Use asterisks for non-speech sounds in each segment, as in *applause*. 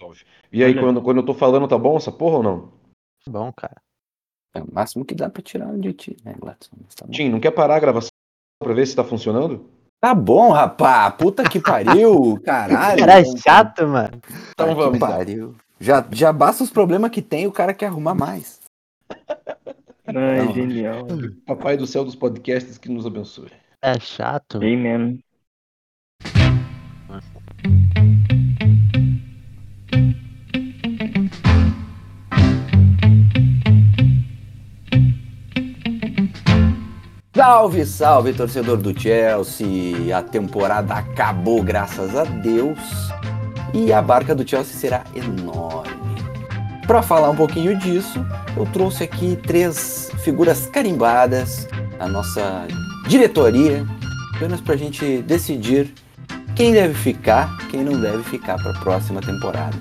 resolve. E aí, quando, quando eu tô falando, tá bom essa porra ou não? Tá bom, cara. É o máximo que dá pra tirar de ti, né, Gladson? Tá Tim, não quer parar a gravação pra ver se tá funcionando? Tá bom, rapá. Puta que pariu. *laughs* Caralho. Cara, é chato, mano. Então vamos. Que pariu. Já, já basta os problemas que tem, o cara quer arrumar mais. *laughs* Ai, Não. genial. Papai do céu dos podcasts que nos abençoe. É chato. Amen. Salve, salve, torcedor do Chelsea! A temporada acabou, graças a Deus, e a barca do Chelsea será enorme. Para falar um pouquinho disso, eu trouxe aqui três figuras carimbadas da nossa diretoria, apenas para a gente decidir quem deve ficar, quem não deve ficar para a próxima temporada.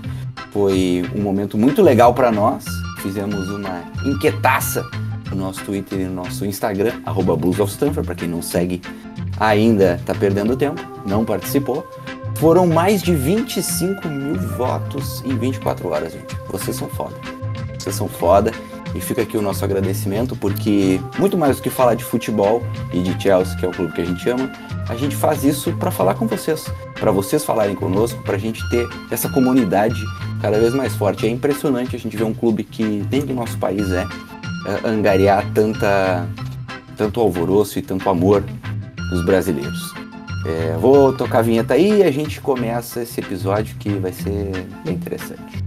Foi um momento muito legal para nós, fizemos uma enquetaça no nosso Twitter e no nosso Instagram, arroba para quem não segue ainda tá perdendo tempo, não participou. Foram mais de 25 mil votos em 24 horas, gente. Vocês são foda. Vocês são foda. E fica aqui o nosso agradecimento, porque muito mais do que falar de futebol e de Chelsea, que é o clube que a gente ama, a gente faz isso para falar com vocês, para vocês falarem conosco, para a gente ter essa comunidade cada vez mais forte. É impressionante a gente ver um clube que nem do nosso país é, angariar tanta, tanto alvoroço e tanto amor dos brasileiros. É, vou tocar a vinheta aí e a gente começa esse episódio que vai ser bem interessante.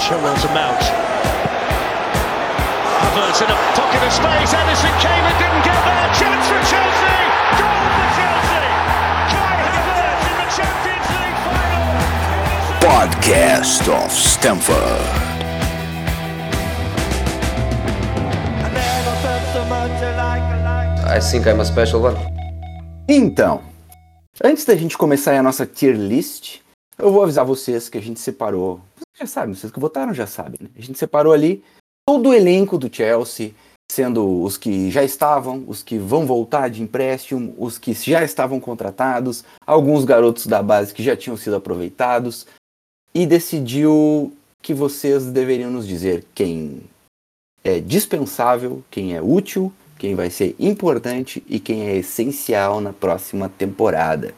Chilwell to Mount. Havertz in a pocket of space. Edison came and didn't get there. Chance for Chelsea. Goal for Chelsea. Kai Havertz in the Champions League final. Podcast of Stanford. I think I'm a special one. Então, antes da gente começar a nossa tier list, eu vou avisar vocês que a gente separou. Vocês já sabem, vocês que votaram já sabem, né? A gente separou ali todo o elenco do Chelsea, sendo os que já estavam, os que vão voltar de empréstimo, os que já estavam contratados, alguns garotos da base que já tinham sido aproveitados, e decidiu que vocês deveriam nos dizer quem é dispensável, quem é útil, quem vai ser importante e quem é essencial na próxima temporada.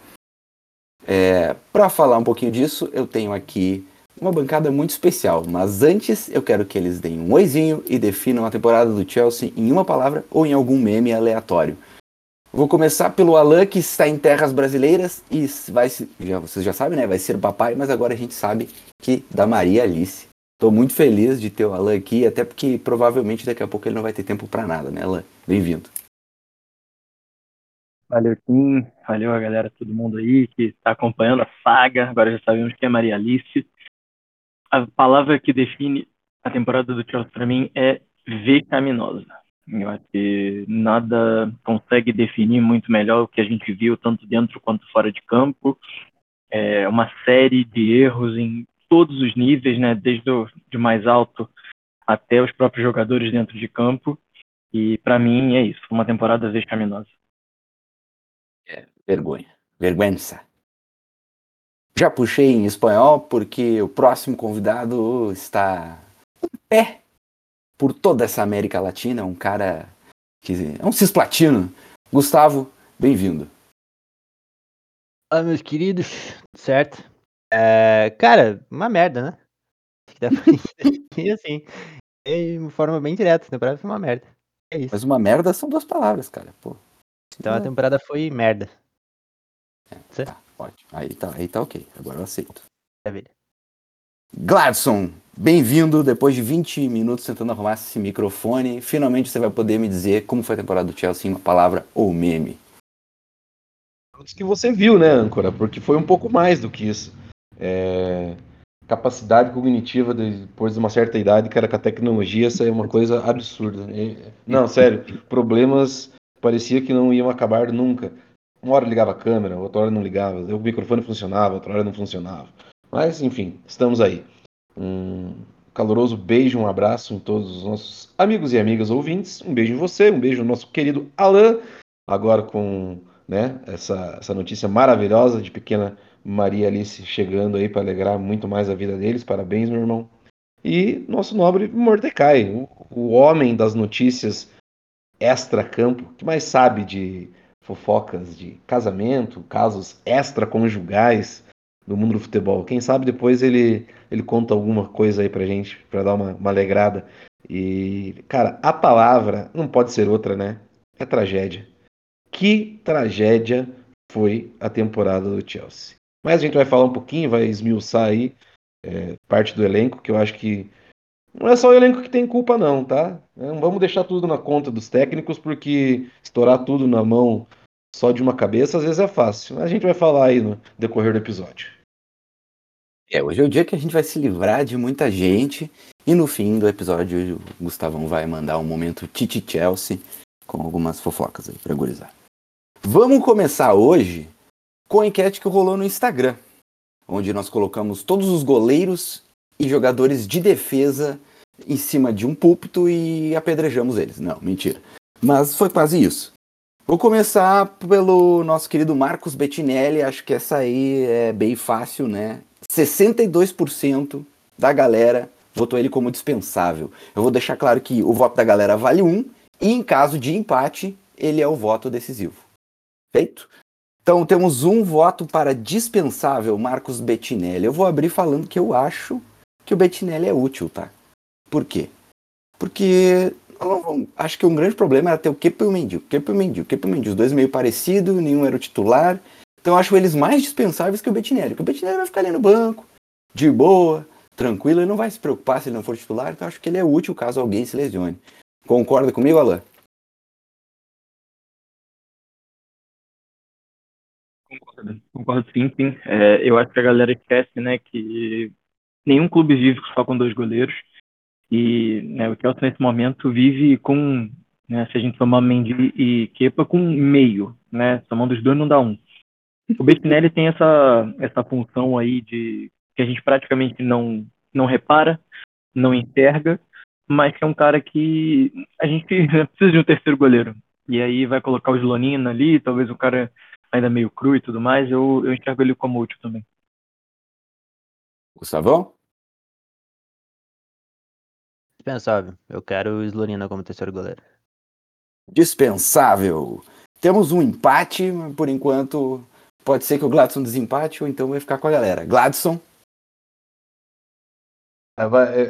É, Para falar um pouquinho disso, eu tenho aqui uma bancada muito especial, mas antes eu quero que eles deem um oizinho e definam a temporada do Chelsea em uma palavra ou em algum meme aleatório. Vou começar pelo Alan, que está em terras brasileiras e vai se- já, vocês já sabem, né? Vai ser papai, mas agora a gente sabe que da Maria Alice. Estou muito feliz de ter o Alan aqui, até porque provavelmente daqui a pouco ele não vai ter tempo para nada, né, Alan? Bem-vindo. Valeu, Kim. Valeu a galera, todo mundo aí que está acompanhando a saga. Agora já sabemos que é Maria Alice. A palavra que define a temporada do Chelsea para mim é vexaminosa. Eu acho que nada consegue definir muito melhor o que a gente viu, tanto dentro quanto fora de campo. É uma série de erros em todos os níveis, né? desde o de mais alto até os próprios jogadores dentro de campo. E para mim é isso, uma temporada vexaminosa. Vergonha. Vergüenza. Já puxei em espanhol porque o próximo convidado está em pé por toda essa América Latina, um cara que é um cisplatino. Gustavo, bem-vindo. Olá, meus queridos. Certo? É, cara, uma merda, né? Acho *laughs* que dá pra definir assim. De uma forma bem direta. A temporada foi uma merda. É isso. Mas uma merda são duas palavras, cara. Pô, Então a temporada foi merda. tá, ótimo. Aí tá, aí tá ok. Agora eu aceito. Maravilha. Gladson, bem-vindo. Depois de 20 minutos tentando arrumar esse microfone, finalmente você vai poder me dizer como foi a temporada do Chelsea em uma palavra ou meme. Antes que você viu, né, âncora? Porque foi um pouco mais do que isso. É, Capacidade cognitiva depois de uma certa idade, cara, com a tecnologia, isso é uma coisa absurda. Não, sério, problemas parecia que não iam acabar nunca. Uma hora ligava a câmera, outra hora não ligava, o microfone funcionava, outra hora não funcionava. Mas, enfim, estamos aí. Um caloroso beijo, um abraço em todos os nossos amigos e amigas ouvintes. Um beijo em você, um beijo no nosso querido Alan, agora com né, essa, essa notícia maravilhosa de pequena Maria Alice chegando aí para alegrar muito mais a vida deles. Parabéns, meu irmão. E nosso nobre Mordecai, o, o homem das notícias extra-campo, que mais sabe de fofocas de casamento, casos extraconjugais do mundo do futebol. Quem sabe depois ele, ele conta alguma coisa aí pra gente, pra dar uma, uma alegrada. E, cara, a palavra não pode ser outra, né? É tragédia. Que tragédia foi a temporada do Chelsea. Mas a gente vai falar um pouquinho, vai esmiuçar aí é, parte do elenco, que eu acho que não é só o elenco que tem culpa, não, tá? Não vamos deixar tudo na conta dos técnicos, porque estourar tudo na mão só de uma cabeça às vezes é fácil. Mas a gente vai falar aí no decorrer do episódio. É, hoje é o dia que a gente vai se livrar de muita gente. E no fim do episódio, o Gustavão vai mandar um momento Titi Chelsea com algumas fofocas aí pra gurizar. Vamos começar hoje com a enquete que rolou no Instagram, onde nós colocamos todos os goleiros e jogadores de defesa em cima de um púlpito e apedrejamos eles. Não, mentira. Mas foi quase isso. Vou começar pelo nosso querido Marcos Bettinelli, acho que essa aí é bem fácil, né? 62% da galera votou ele como dispensável. Eu vou deixar claro que o voto da galera vale um, e em caso de empate, ele é o voto decisivo. Feito? Então temos um voto para dispensável, Marcos Bettinelli. Eu vou abrir falando que eu acho que o Bettinelli é útil, tá? Por quê? Porque acho que um grande problema era ter o Kepa e o Mendy. O Kepa e o Mendy, o Kepa e o Mendy, os dois meio parecidos, nenhum era o titular. Então acho eles mais dispensáveis que o Bettinelli. Porque o Bettinelli vai ficar ali no banco, de boa, tranquilo, ele não vai se preocupar se ele não for titular, então acho que ele é útil caso alguém se lesione. Concorda comigo, Alan? Concordo, concordo sim, sim. É, eu acho que a galera esquece, né, que nenhum clube vive só com dois goleiros. E né, o Chelsea nesse momento vive com, né, se a gente somar Mendy e Kepa, com meio, né? Somando os dois não dá um. O Bettinelli tem essa, essa função aí de que a gente praticamente não, não repara, não enxerga, mas que é um cara que a gente precisa de um terceiro goleiro. E aí vai colocar o Slonina ali, talvez o cara ainda meio cru e tudo mais, eu, eu enxergo ele como útil também. Gustavão? Dispensável. Eu quero o Slorina como terceiro goleiro. Dispensável. Temos um empate, por enquanto pode ser que o Gladson desempate ou então vai ficar com a galera. Gladson?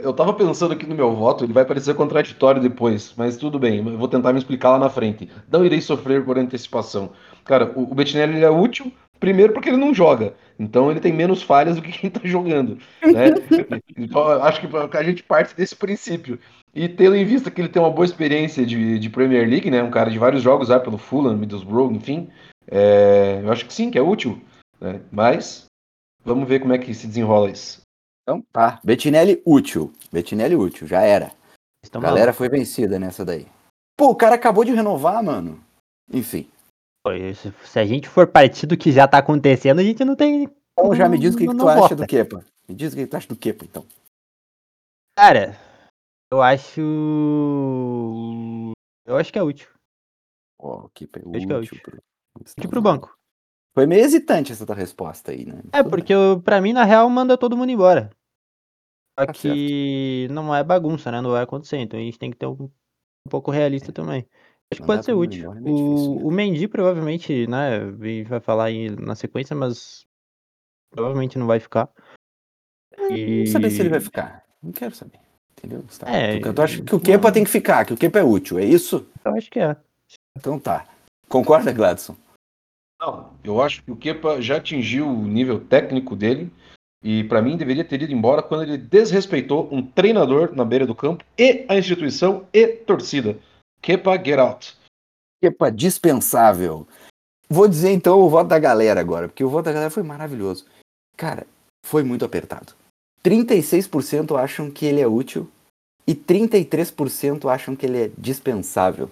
Eu tava pensando aqui no meu voto, ele vai parecer contraditório depois, mas tudo bem, eu vou tentar me explicar lá na frente. Não irei sofrer por antecipação. Cara, o, o Bettinelli é útil, primeiro porque ele não joga, então ele tem menos falhas do que quem tá jogando. Né? *laughs* então acho que a gente parte desse princípio. E tendo em vista que ele tem uma boa experiência de, de Premier League, né? Um cara de vários jogos já pelo Fulham, Middlesbrough, enfim. É, eu acho que sim, que é útil. Né? Mas vamos ver como é que se desenrola isso. Então tá. Bettinelli útil. Bettinelli útil, já era. Galera foi vencida nessa daí. Pô, o cara acabou de renovar, mano. Enfim. Pô, se, a gente for partir do que já tá acontecendo, a gente não tem. Então já me diz o que, que tu acha do Kepa. Me diz o que tu acha do Kepa, então. Cara, eu acho. Eu acho que é útil. Ó, oh, o Kepa é eu acho que é útil. Pro... Útil pro banco. Foi meio hesitante essa tua resposta aí, né? É, porque eu, pra mim, na real, manda todo mundo embora. Só tá que certo. não é bagunça, né? Não vai acontecer. Então a gente tem que ter um, um pouco realista também. Acho que pode ser útil. É o, difícil, né? o Mendy provavelmente, né? Vai falar aí na sequência, mas provavelmente não vai ficar. E... Não saber se ele vai ficar. Não quero saber. Entendeu, Gustavo? É, eu acho que o Kepa tem que ficar, que o Kepa é útil, é isso? Eu acho que é. Então tá. Concorda, Gladson? Não, eu acho que o Kepa já atingiu o nível técnico dele e para mim deveria ter ido embora quando ele desrespeitou um treinador na beira do campo e a instituição e torcida. Kepa, get out. Kepa dispensável. Vou dizer então o voto da galera agora, porque o voto da galera foi maravilhoso. Cara, foi muito apertado. 36% acham que ele é útil e 33% acham que ele é dispensável.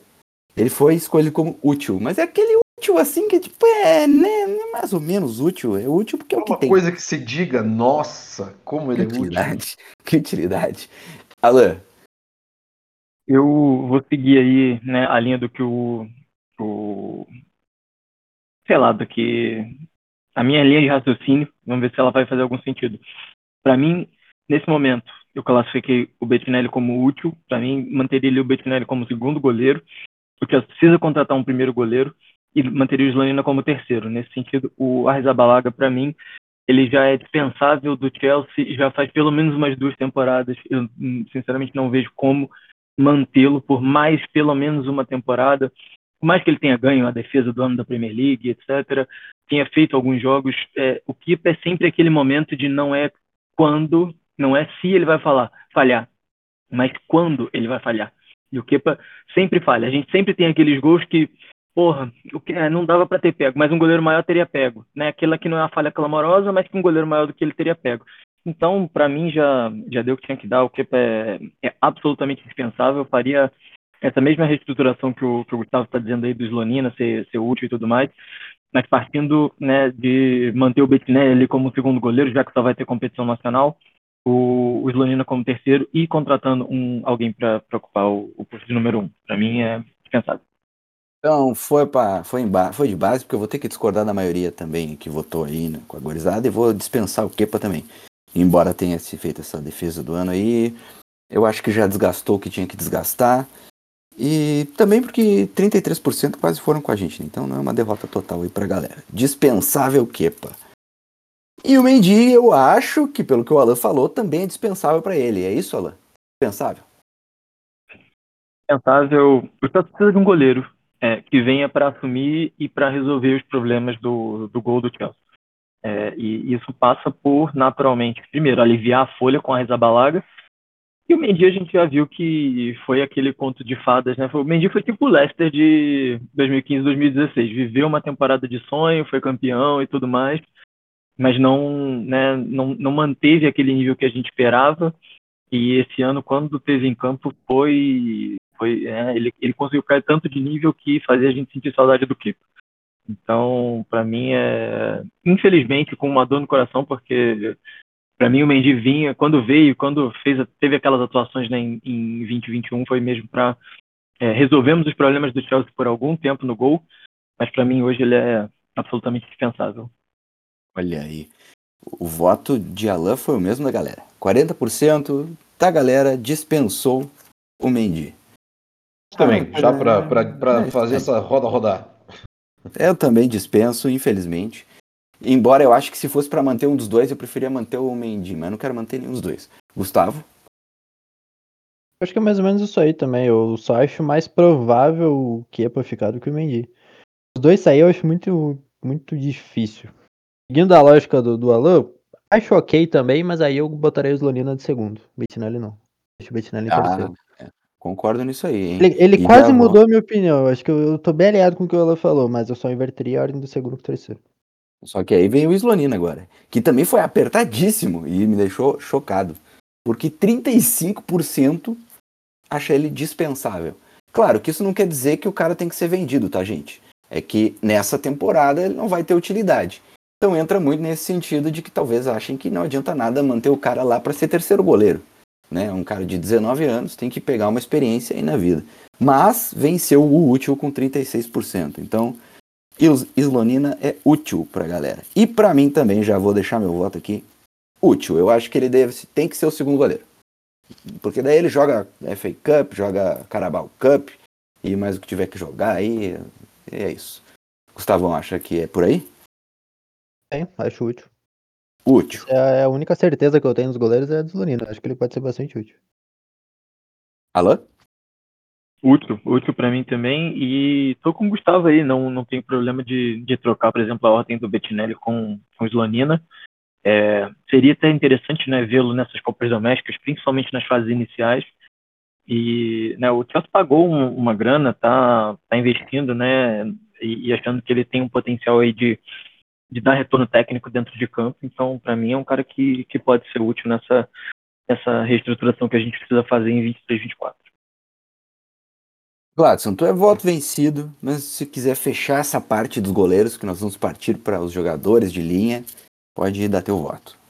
Ele foi escolhido como útil, mas é aquele útil assim que tipo é, né, é mais ou menos útil, é útil porque é o que uma tem. Uma coisa que se diga, nossa, como ele que é utilidade, útil. *laughs* Que utilidade. Alan. Eu vou seguir aí, né, a linha do que o, o sei lá, do que a minha linha de raciocínio Vamos ver se ela vai fazer algum sentido. Para mim, nesse momento, eu classifiquei o Bettinelli como útil. Para mim, manteria o Bettinelli como segundo goleiro, porque precisa contratar um primeiro goleiro e manteria o Slonina como terceiro. Nesse sentido, o Arrizabalaga, para mim, ele já é dispensável do Chelsea já faz pelo menos umas duas temporadas. Eu, sinceramente, não vejo como mantê-lo por mais pelo menos uma temporada. Por mais que ele tenha ganho a defesa do ano da Premier League, etc., tenha feito alguns jogos, é, o Kepa é sempre aquele momento de não é quando, não é se ele vai falar, falhar, mas quando ele vai falhar. E o Kepa sempre falha. A gente sempre tem aqueles gols que porra, é, não dava para ter pego, mas um goleiro maior teria pego, né? Aquela que não é uma falha clamorosa, mas que um goleiro maior do que ele teria pego. Então, para mim já já deu o que tinha que dar. O que é, é absolutamente indispensável. Eu faria essa mesma reestruturação que o, que o Gustavo está dizendo aí do Slonina ser, ser útil e tudo mais, mas partindo né, de manter o Bettinelli ali como segundo goleiro, já que só vai ter competição nacional, o, o Slonina como terceiro e contratando um alguém para ocupar o, o posto de número um. Para mim é dispensável. Então, foi, pra, foi, foi de base, porque eu vou ter que discordar da maioria também que votou aí né, com a gorizada e vou dispensar o Kepa também. Embora tenha se feito essa defesa do ano aí, eu acho que já desgastou o que tinha que desgastar. E também porque 33% quase foram com a gente, né? então não é uma derrota total aí pra galera. Dispensável Kepa. E o Mendy, eu acho que, pelo que o Alan falou, também é dispensável para ele. É isso, Alan? Dispensável? Dispensável. O Santos precisa de um goleiro é, que venha para assumir e para resolver os problemas do, do gol do Chelsea. É, e isso passa por, naturalmente, primeiro, aliviar a folha com a Rezabalaga. E o Mendy a gente já viu que foi aquele conto de fadas, né? O Mendy foi tipo o Leicester de 2015, 2016. Viveu uma temporada de sonho, foi campeão e tudo mais, mas não, né, não, não manteve aquele nível que a gente esperava. E esse ano, quando teve em campo, foi foi, é, ele, ele conseguiu cair tanto de nível que fazia a gente sentir saudade do Kiko. Então, para mim, é infelizmente com uma dor no coração, porque para mim o Mendy vinha, quando veio, quando fez, teve aquelas atuações né, em, em 2021, foi mesmo para é, resolvemos os problemas do Chelsea por algum tempo no gol, mas para mim hoje ele é absolutamente dispensável. Olha aí. O voto de Alain foi o mesmo da galera. 40% da galera dispensou o Mendy também, ah, já para fazer essa roda rodar. Eu também dispenso, infelizmente. Embora eu acho que se fosse para manter um dos dois, eu preferia manter o Mendy, mas eu não quero manter nenhum dos dois. Gustavo? Acho que é mais ou menos isso aí também. Eu só acho mais provável o Kepa ficar do que o Mendy. Os dois sair eu acho muito, muito difícil. Seguindo a lógica do, do Alan, acho ok também, mas aí eu botaria o Slonina de segundo. Bettinelli não. Deixa o Bettinelli em ah, terceiro. Concordo nisso aí, hein? Ele, ele quase mudou a minha opinião. Acho que eu, eu tô bem alinhado com o que ela falou, mas eu só inverteria a ordem do segundo pro terceiro. Só que aí vem o Slonina agora, que também foi apertadíssimo e me deixou chocado. Porque 35% acha ele dispensável. Claro que isso não quer dizer que o cara tem que ser vendido, tá, gente? É que nessa temporada ele não vai ter utilidade. Então entra muito nesse sentido de que talvez achem que não adianta nada manter o cara lá para ser terceiro goleiro né? Um cara de 19 anos tem que pegar uma experiência aí na vida. Mas venceu o útil com 36%. Então, Islonina é útil pra galera. E para mim também, já vou deixar meu voto aqui, útil. Eu acho que ele deve, tem que ser o segundo goleiro. Porque daí ele joga FA Cup, joga Carabao Cup e mais o que tiver que jogar aí, é isso. Gustavão acha que é por aí? É, acho útil. Útil. É a única certeza que eu tenho dos goleiros é a do Slonina. Acho que ele pode ser bastante útil. Alô? Útil, útil para mim também. E tô com o Gustavo aí, não, não tenho problema de, de trocar, por exemplo, a ordem do Bettinelli com, com o Slonina. É, seria até interessante né, vê-lo nessas Copas Domésticas, principalmente nas fases iniciais. E né, o Chelsea pagou um, uma grana, tá, tá investindo, né, e, e achando que ele tem um potencial aí de de dar retorno técnico dentro de campo. Então, para mim, é um cara que, que pode ser útil nessa, nessa reestruturação que a gente precisa fazer em 23, 24. Gladson, tu é voto vencido, mas se quiser fechar essa parte dos goleiros, que nós vamos partir para os jogadores de linha, pode dar teu voto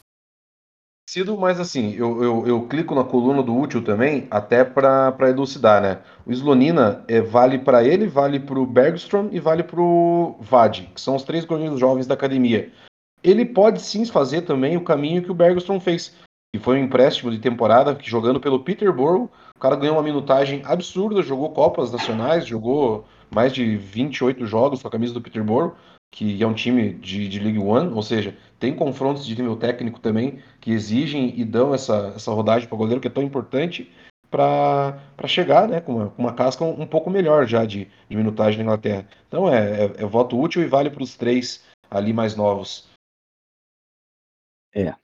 sido, mas assim, eu, eu, eu, clico na coluna do útil também, até para elucidar, né? O Slonina é, vale para ele, vale para o Bergstrom e vale para o Vad, que são os três goleiros jovens da academia. ele pode sim fazer também o caminho que o Bergstrom fez, que foi um empréstimo de temporada, que jogando pelo Peterborough, o cara ganhou uma minutagem absurda, jogou Copas Nacionais, jogou mais de 28 jogos com a camisa do Peterborough, que é um time de, de League One, ou seja, tem confrontos de nível técnico também que exigem e dão essa, essa rodagem para o goleiro que é tão importante para chegar né, com, uma, com uma casca um, um, pouco melhor já de, de minutagem na Inglaterra. Então é, é, é voto útil e vale para os três ali mais novos. É.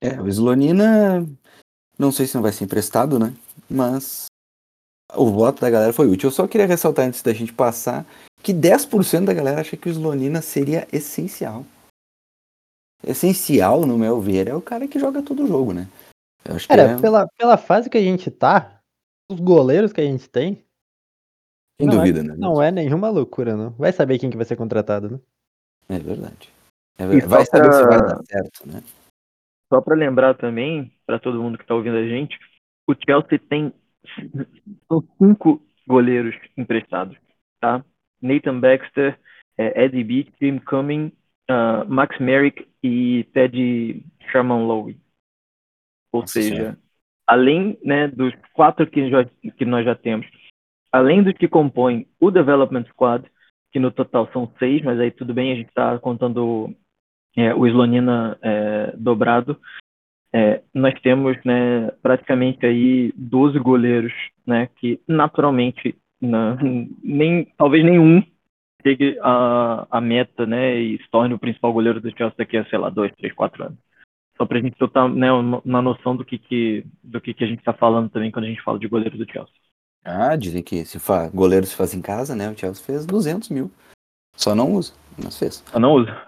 É, o Slonina, não sei se não vai ser emprestado, né? Mas o voto da galera foi útil. Eu só queria ressaltar antes da gente passar que 10% da galera acha que o Slonina seria essencial. Essencial, no meu ver, é o cara que joga todo o jogo, né? Eu acho cara, é... pela, pela fase que a gente tá, os goleiros que a gente tem. Sem não dúvida, é, né? Não é nenhuma loucura, não. Vai saber quem que vai ser contratado, né? É verdade. É verdade. Vai saber pra... se vai dar certo, né? Só para lembrar também, para todo mundo que está ouvindo a gente, o Chelsea tem cinco goleiros emprestados, tá? Nathan Baxter, é, Eddie Beat, Jim Cumming, uh, Max Merrick e Ted Sherman Lowe. Ou Nossa seja, senhora. além né, dos quatro que, já, que nós já temos, além dos que compõem o Development Squad, que no total são seis, mas aí tudo bem, a gente está contando é, o Slonina é, dobrado, é, nós temos né, praticamente aí 12 goleiros, né, que naturalmente não, nem, talvez nenhum chegue a, a meta né, e se torne o principal goleiro do Chelsea daqui a, sei lá, dois, três, quatro anos. Só para a gente estar né, na noção do que, que, do que, que a gente está falando também quando a gente fala de goleiro do Chelsea. Ah, dizem que se fa... goleiro se faz em casa, né? O Chelsea fez 200 mil. Só não usa, mas fez. Só não usa.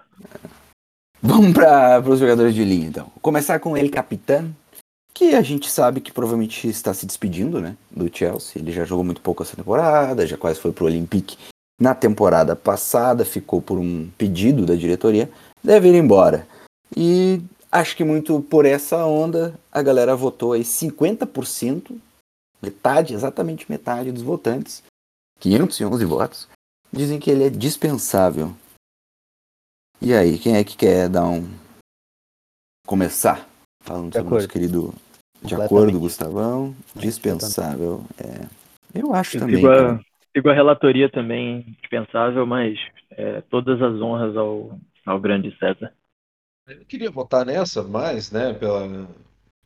Vamos para os jogadores de linha, então. Começar com ele, capitão, que a gente sabe que provavelmente está se despedindo, né, do Chelsea. Ele já jogou muito pouco essa temporada, já quase foi pro Olympique na temporada passada, ficou por um pedido da diretoria, deve ir embora. E acho que muito por essa onda, a galera votou aí 50%, metade, exatamente metade dos votantes, 511 votos, dizem que ele é dispensável e aí, quem é que quer dar um. Começar? Falando de sobre o nosso querido. De acordo, Gustavão. Dispensável. É. Eu acho eu também. Sigo a, sigo a relatoria também dispensável, mas é, todas as honras ao, ao grande César. Eu queria votar nessa, mas, né, pela.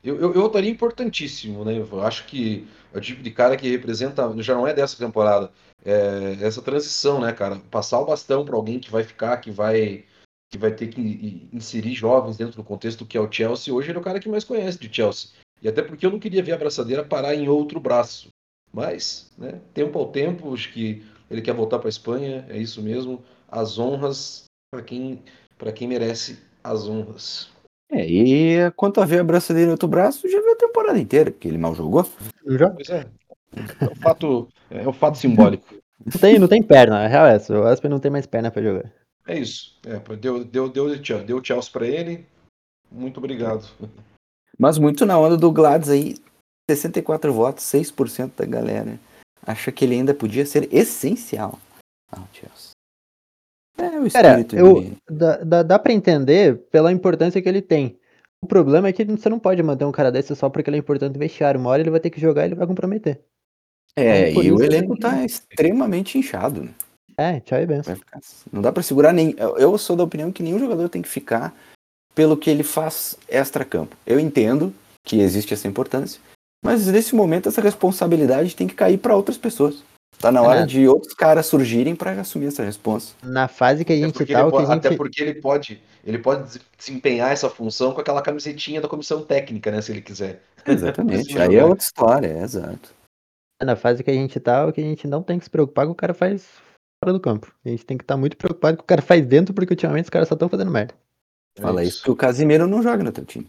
Eu, eu, eu votaria importantíssimo, né? Eu acho que é o tipo de cara que representa, já não é dessa temporada, é essa transição, né, cara? Passar o bastão para alguém que vai ficar, que vai que vai ter que inserir jovens dentro do contexto que é o Chelsea, hoje ele é o cara que mais conhece de Chelsea. E até porque eu não queria ver a braçadeira parar em outro braço. Mas, né, tempo ao tempo, acho que ele quer voltar para a Espanha, é isso mesmo. As honras para quem, quem merece as honras. É, e quanto a ver a braçadeira em outro braço, já viu a temporada inteira, porque ele mal jogou. Já? Pois é. É um fato, é um fato simbólico. Não tem, não tem perna, a real é essa. O Aspen não tem mais perna para jogar. É isso. É, deu, deu, deu, deu, deu Chelsea para ele. Muito obrigado. Mas muito na onda do Gladys aí. 64 votos, 6% da galera acha que ele ainda podia ser essencial ao Chelsea. É o espírito Cara, eu, dá, dá, dá pra entender pela importância que ele tem. O problema é que você não pode manter um cara desse só porque ele é importante no vestiário. Uma hora ele vai ter que jogar e ele vai comprometer. É, então, e o elenco tá extremamente inchado, né? É, tchau e benção. Não dá para segurar nem. Eu sou da opinião que nenhum jogador tem que ficar pelo que ele faz extra-campo. Eu entendo que existe essa importância, mas nesse momento essa responsabilidade tem que cair para outras pessoas. Tá na hora é. de outros caras surgirem para assumir essa resposta. Na fase que a gente tá, a gente... até porque ele pode, ele pode desempenhar essa função com aquela camisetinha da comissão técnica, né, se ele quiser. Exatamente. *laughs* Aí é outra história, é exato. Na fase que a gente tá, o que a gente não tem que se preocupar, que o cara faz fora do campo. A gente tem que estar tá muito preocupado com o que o cara faz dentro, porque ultimamente os caras só estão fazendo merda. Fala isso que o Casimiro não joga no teu time.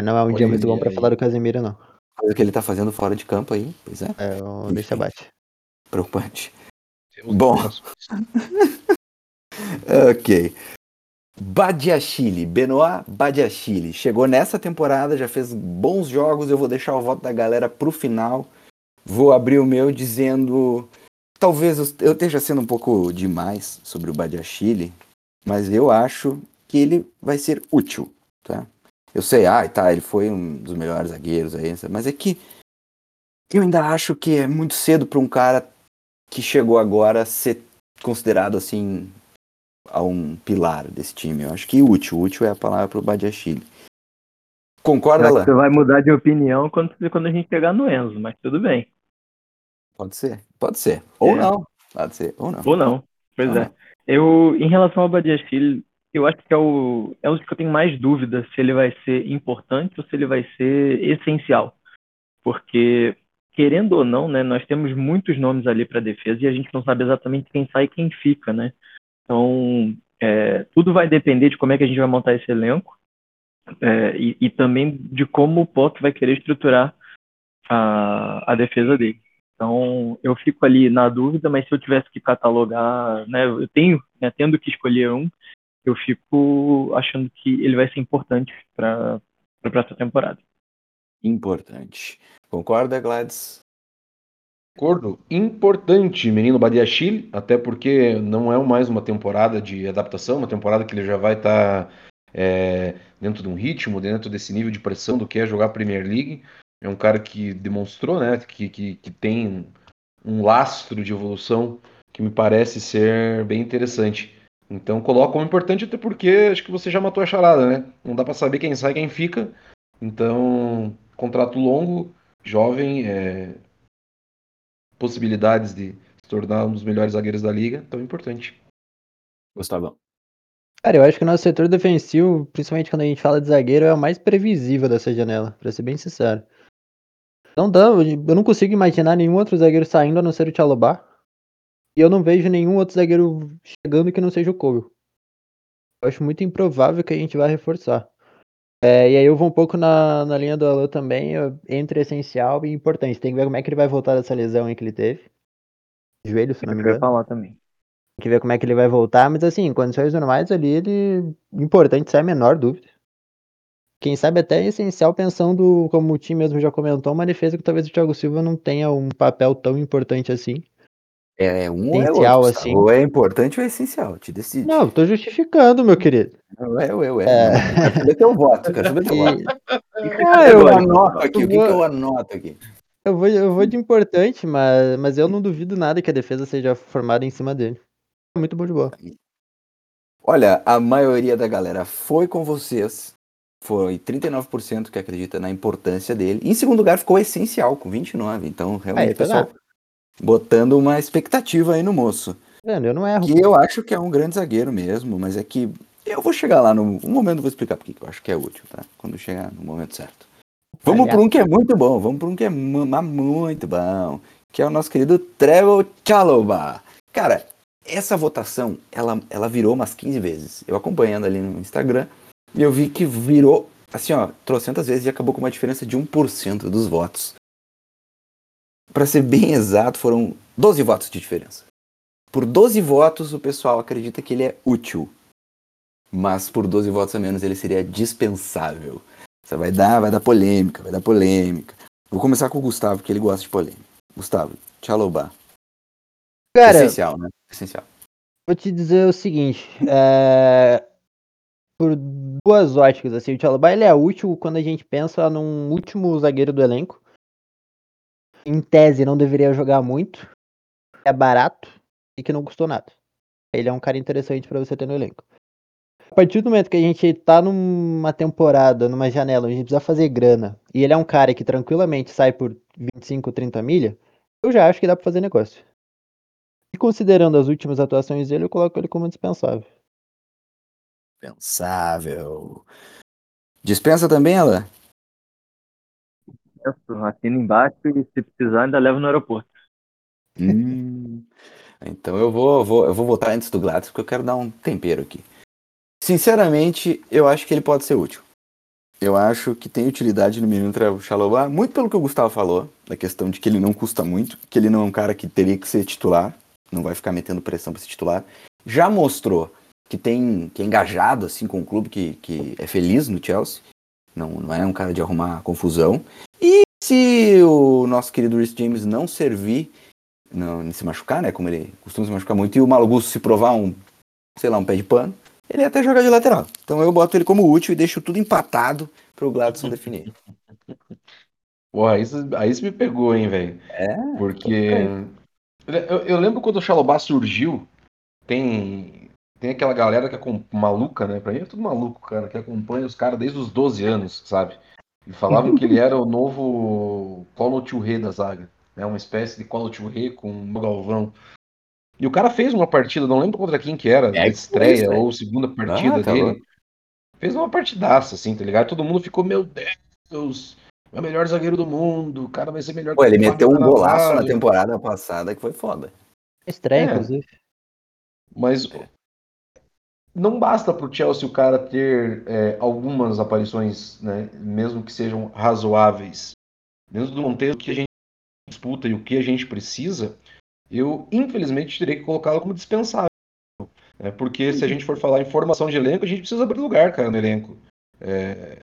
É, não é um dia muito bom pra falar do Casimiro, não. O que ele tá fazendo fora de campo aí, pois é. É, o deixa bate. Preocupante. Bom. *laughs* ok. Badiachile, Benoit Badiachile. Chegou nessa temporada, já fez bons jogos. Eu vou deixar o voto da galera pro final. Vou abrir o meu dizendo Talvez eu esteja sendo um pouco demais sobre o Badiachile, mas eu acho que ele vai ser útil, tá? Eu sei, ah, tá, ele foi um dos melhores zagueiros aí, mas é que eu ainda acho que é muito cedo para um cara que chegou agora ser considerado assim a um pilar desse time. Eu acho que útil, útil é a palavra para o Badiachile. Concorda, Será que Alan? Você vai mudar de opinião quando, quando a gente chegar no Enzo, mas tudo bem. Pode ser, pode ser. Ou É. não, pode ser, ou não. Ou não. Pois Ou é. Eu, em relação ao Badiachile, eu acho que é o, é o que eu tenho mais dúvida se ele vai ser importante ou se ele vai ser essencial. Porque, querendo ou não, né, nós temos muitos nomes ali para defesa e a gente não sabe exatamente quem sai e quem fica, né? Então, é, tudo vai depender de como é que a gente vai montar esse elenco é, e, e também de como o Poc vai querer estruturar a, a defesa dele. Então, eu fico ali na dúvida, mas se eu tivesse que catalogar, né, eu tenho, né, tendo que escolher um, eu fico achando que ele vai ser importante para a próxima temporada. Importante. Concorda, Gladys? Acordo. Importante, menino Badiachile, até porque não é mais uma temporada de adaptação, uma temporada que ele já vai estar dentro de um ritmo, dentro desse nível de pressão do que é jogar Premier League. É um cara que demonstrou né, que, que, que tem um lastro de evolução que me parece ser bem interessante. Então coloco como importante até porque acho que você já matou a charada, né? Não dá para saber quem sai quem fica. Então, contrato longo, jovem, é, possibilidades de se tornar um dos melhores zagueiros da liga, então é importante. Gustavão. Cara, eu acho que o nosso setor defensivo, principalmente quando a gente fala de zagueiro, é o mais previsível dessa janela, pra ser bem sincero. Não dá, eu não consigo imaginar nenhum outro zagueiro saindo a não ser o Tchalobá. E eu não vejo nenhum outro zagueiro chegando que não seja o Cole. Eu acho muito improvável que a gente vá reforçar. É, e aí eu vou um pouco na, na linha do Alô também, entre essencial e importante. Tem que ver como é que ele vai voltar dessa lesão aí que ele teve. Joelho, se não me Eu engano. falar também. Tem que ver como é que ele vai voltar, mas assim, em condições normais ali, ele. Importante, sem a menor dúvida. Quem sabe até é essencial pensando, como o time mesmo já comentou, uma defesa que talvez o Thiago Silva não tenha um papel tão importante assim. É um ou é Essencial, outro, assim. Ou é importante ou é essencial, te decide. Não, eu tô justificando, meu querido. Ué, ué, ué. É. Não, Quero teu voto, quero saber teu *laughs* voto. *laughs* E, Ah, eu Agora, anoto aqui, o que, eu vou- que eu anoto aqui? eu, vou, eu vou de importante, mas, mas eu não duvido nada que a defesa seja formada em cima dele. É Muito bom de bola. Olha, a maioria da galera foi com vocês. Foi 39% que acredita na importância dele. Em segundo lugar ficou essencial, com 29%. Então, realmente, Aí, tá pessoal, vendo? Botando uma expectativa aí no moço. Vendo, eu não erro. Que eu acho que é um grande zagueiro mesmo, mas é que eu vou chegar lá no um momento, eu vou explicar porque que eu acho que é útil, tá? Quando chegar no momento certo. Vamos por um que é muito bom, vamos por um que é muito bom, que é o nosso querido Trevor Chalobah. Cara, essa votação, ela, ela virou umas 15 vezes. Eu acompanhando ali no Instagram, e eu vi que virou, assim, ó, trocentas vezes e acabou com uma diferença de 1% dos votos. Pra ser bem exato, foram 12 votos de diferença. Por 12 votos, o pessoal acredita que ele é útil. Mas por 12 votos a menos, ele seria dispensável. Você vai dar, vai dar polêmica, vai dar polêmica. Vou começar com o Gustavo, porque ele gosta de polêmica. Gustavo, Tchalobá. Cara, Essencial, né? Essencial. Vou te dizer o seguinte, é, por duas óticas, assim, o Tchalobah ele é útil quando a gente pensa num último zagueiro do elenco. Em tese, não deveria jogar muito, é barato e que não custou nada. Ele é um cara interessante pra você ter no elenco. A partir do momento que a gente tá numa temporada, numa janela, onde a gente precisa fazer grana, e ele é um cara que tranquilamente sai por 25, 30 milha, eu já acho que dá pra fazer negócio. E considerando as últimas atuações dele, eu coloco ele como dispensável. Pensável. Dispensa também, Alan? Eu assino embaixo e se precisar ainda levo no aeroporto. Hum. Então eu vou, vou, eu vou votar antes do Gladys, porque eu quero dar um tempero aqui. Sinceramente, eu acho que ele pode ser útil. Eu acho que tem utilidade no menino Chalobah, muito pelo que o Gustavo falou, da questão de que ele não custa muito, que ele não é um cara que teria que ser titular, não vai ficar metendo pressão para ser titular. Já mostrou que tem que é engajado assim com o clube, que, que é feliz no Chelsea, não, não é um cara de arrumar confusão. E se o nosso querido Rhys James não servir não, se machucar, né? Como ele costuma se machucar muito, e o Malo Gusto se provar um, sei lá, um pé de pano, ele até joga de lateral. Então eu boto ele como útil e deixo tudo empatado pro Gladson definir. *laughs* Porra, aí você me pegou, hein, velho. É, Porque. Eu, eu lembro quando o Xalobá surgiu, tem. Tem aquela galera que é com- maluca, né? Pra mim é tudo maluco, cara, que acompanha os caras desde os 12 anos, sabe? E falavam que ele era o novo Colo Touré da zaga. Né? Uma espécie de Colo Touré com o Galvão. E o cara fez uma partida, não lembro contra quem que era, É, estreia isso, ou segunda partida Ah, tá dele. louco. Fez uma partidaça, assim, tá ligado? Todo mundo ficou, meu Deus, é o melhor zagueiro do mundo, o cara vai ser melhor Pô, ele o Fábio meteu um golaço na temporada passada que foi foda. Estreia, É. inclusive. Mas não basta pro Chelsea o cara ter é, algumas aparições, né, mesmo que sejam razoáveis, dentro do contexto que a gente disputa e o que a gente precisa, eu infelizmente teria que colocá-lo como dispensável. né, porque se a gente for falar em formação de elenco, a gente precisa abrir lugar, cara, no elenco. É,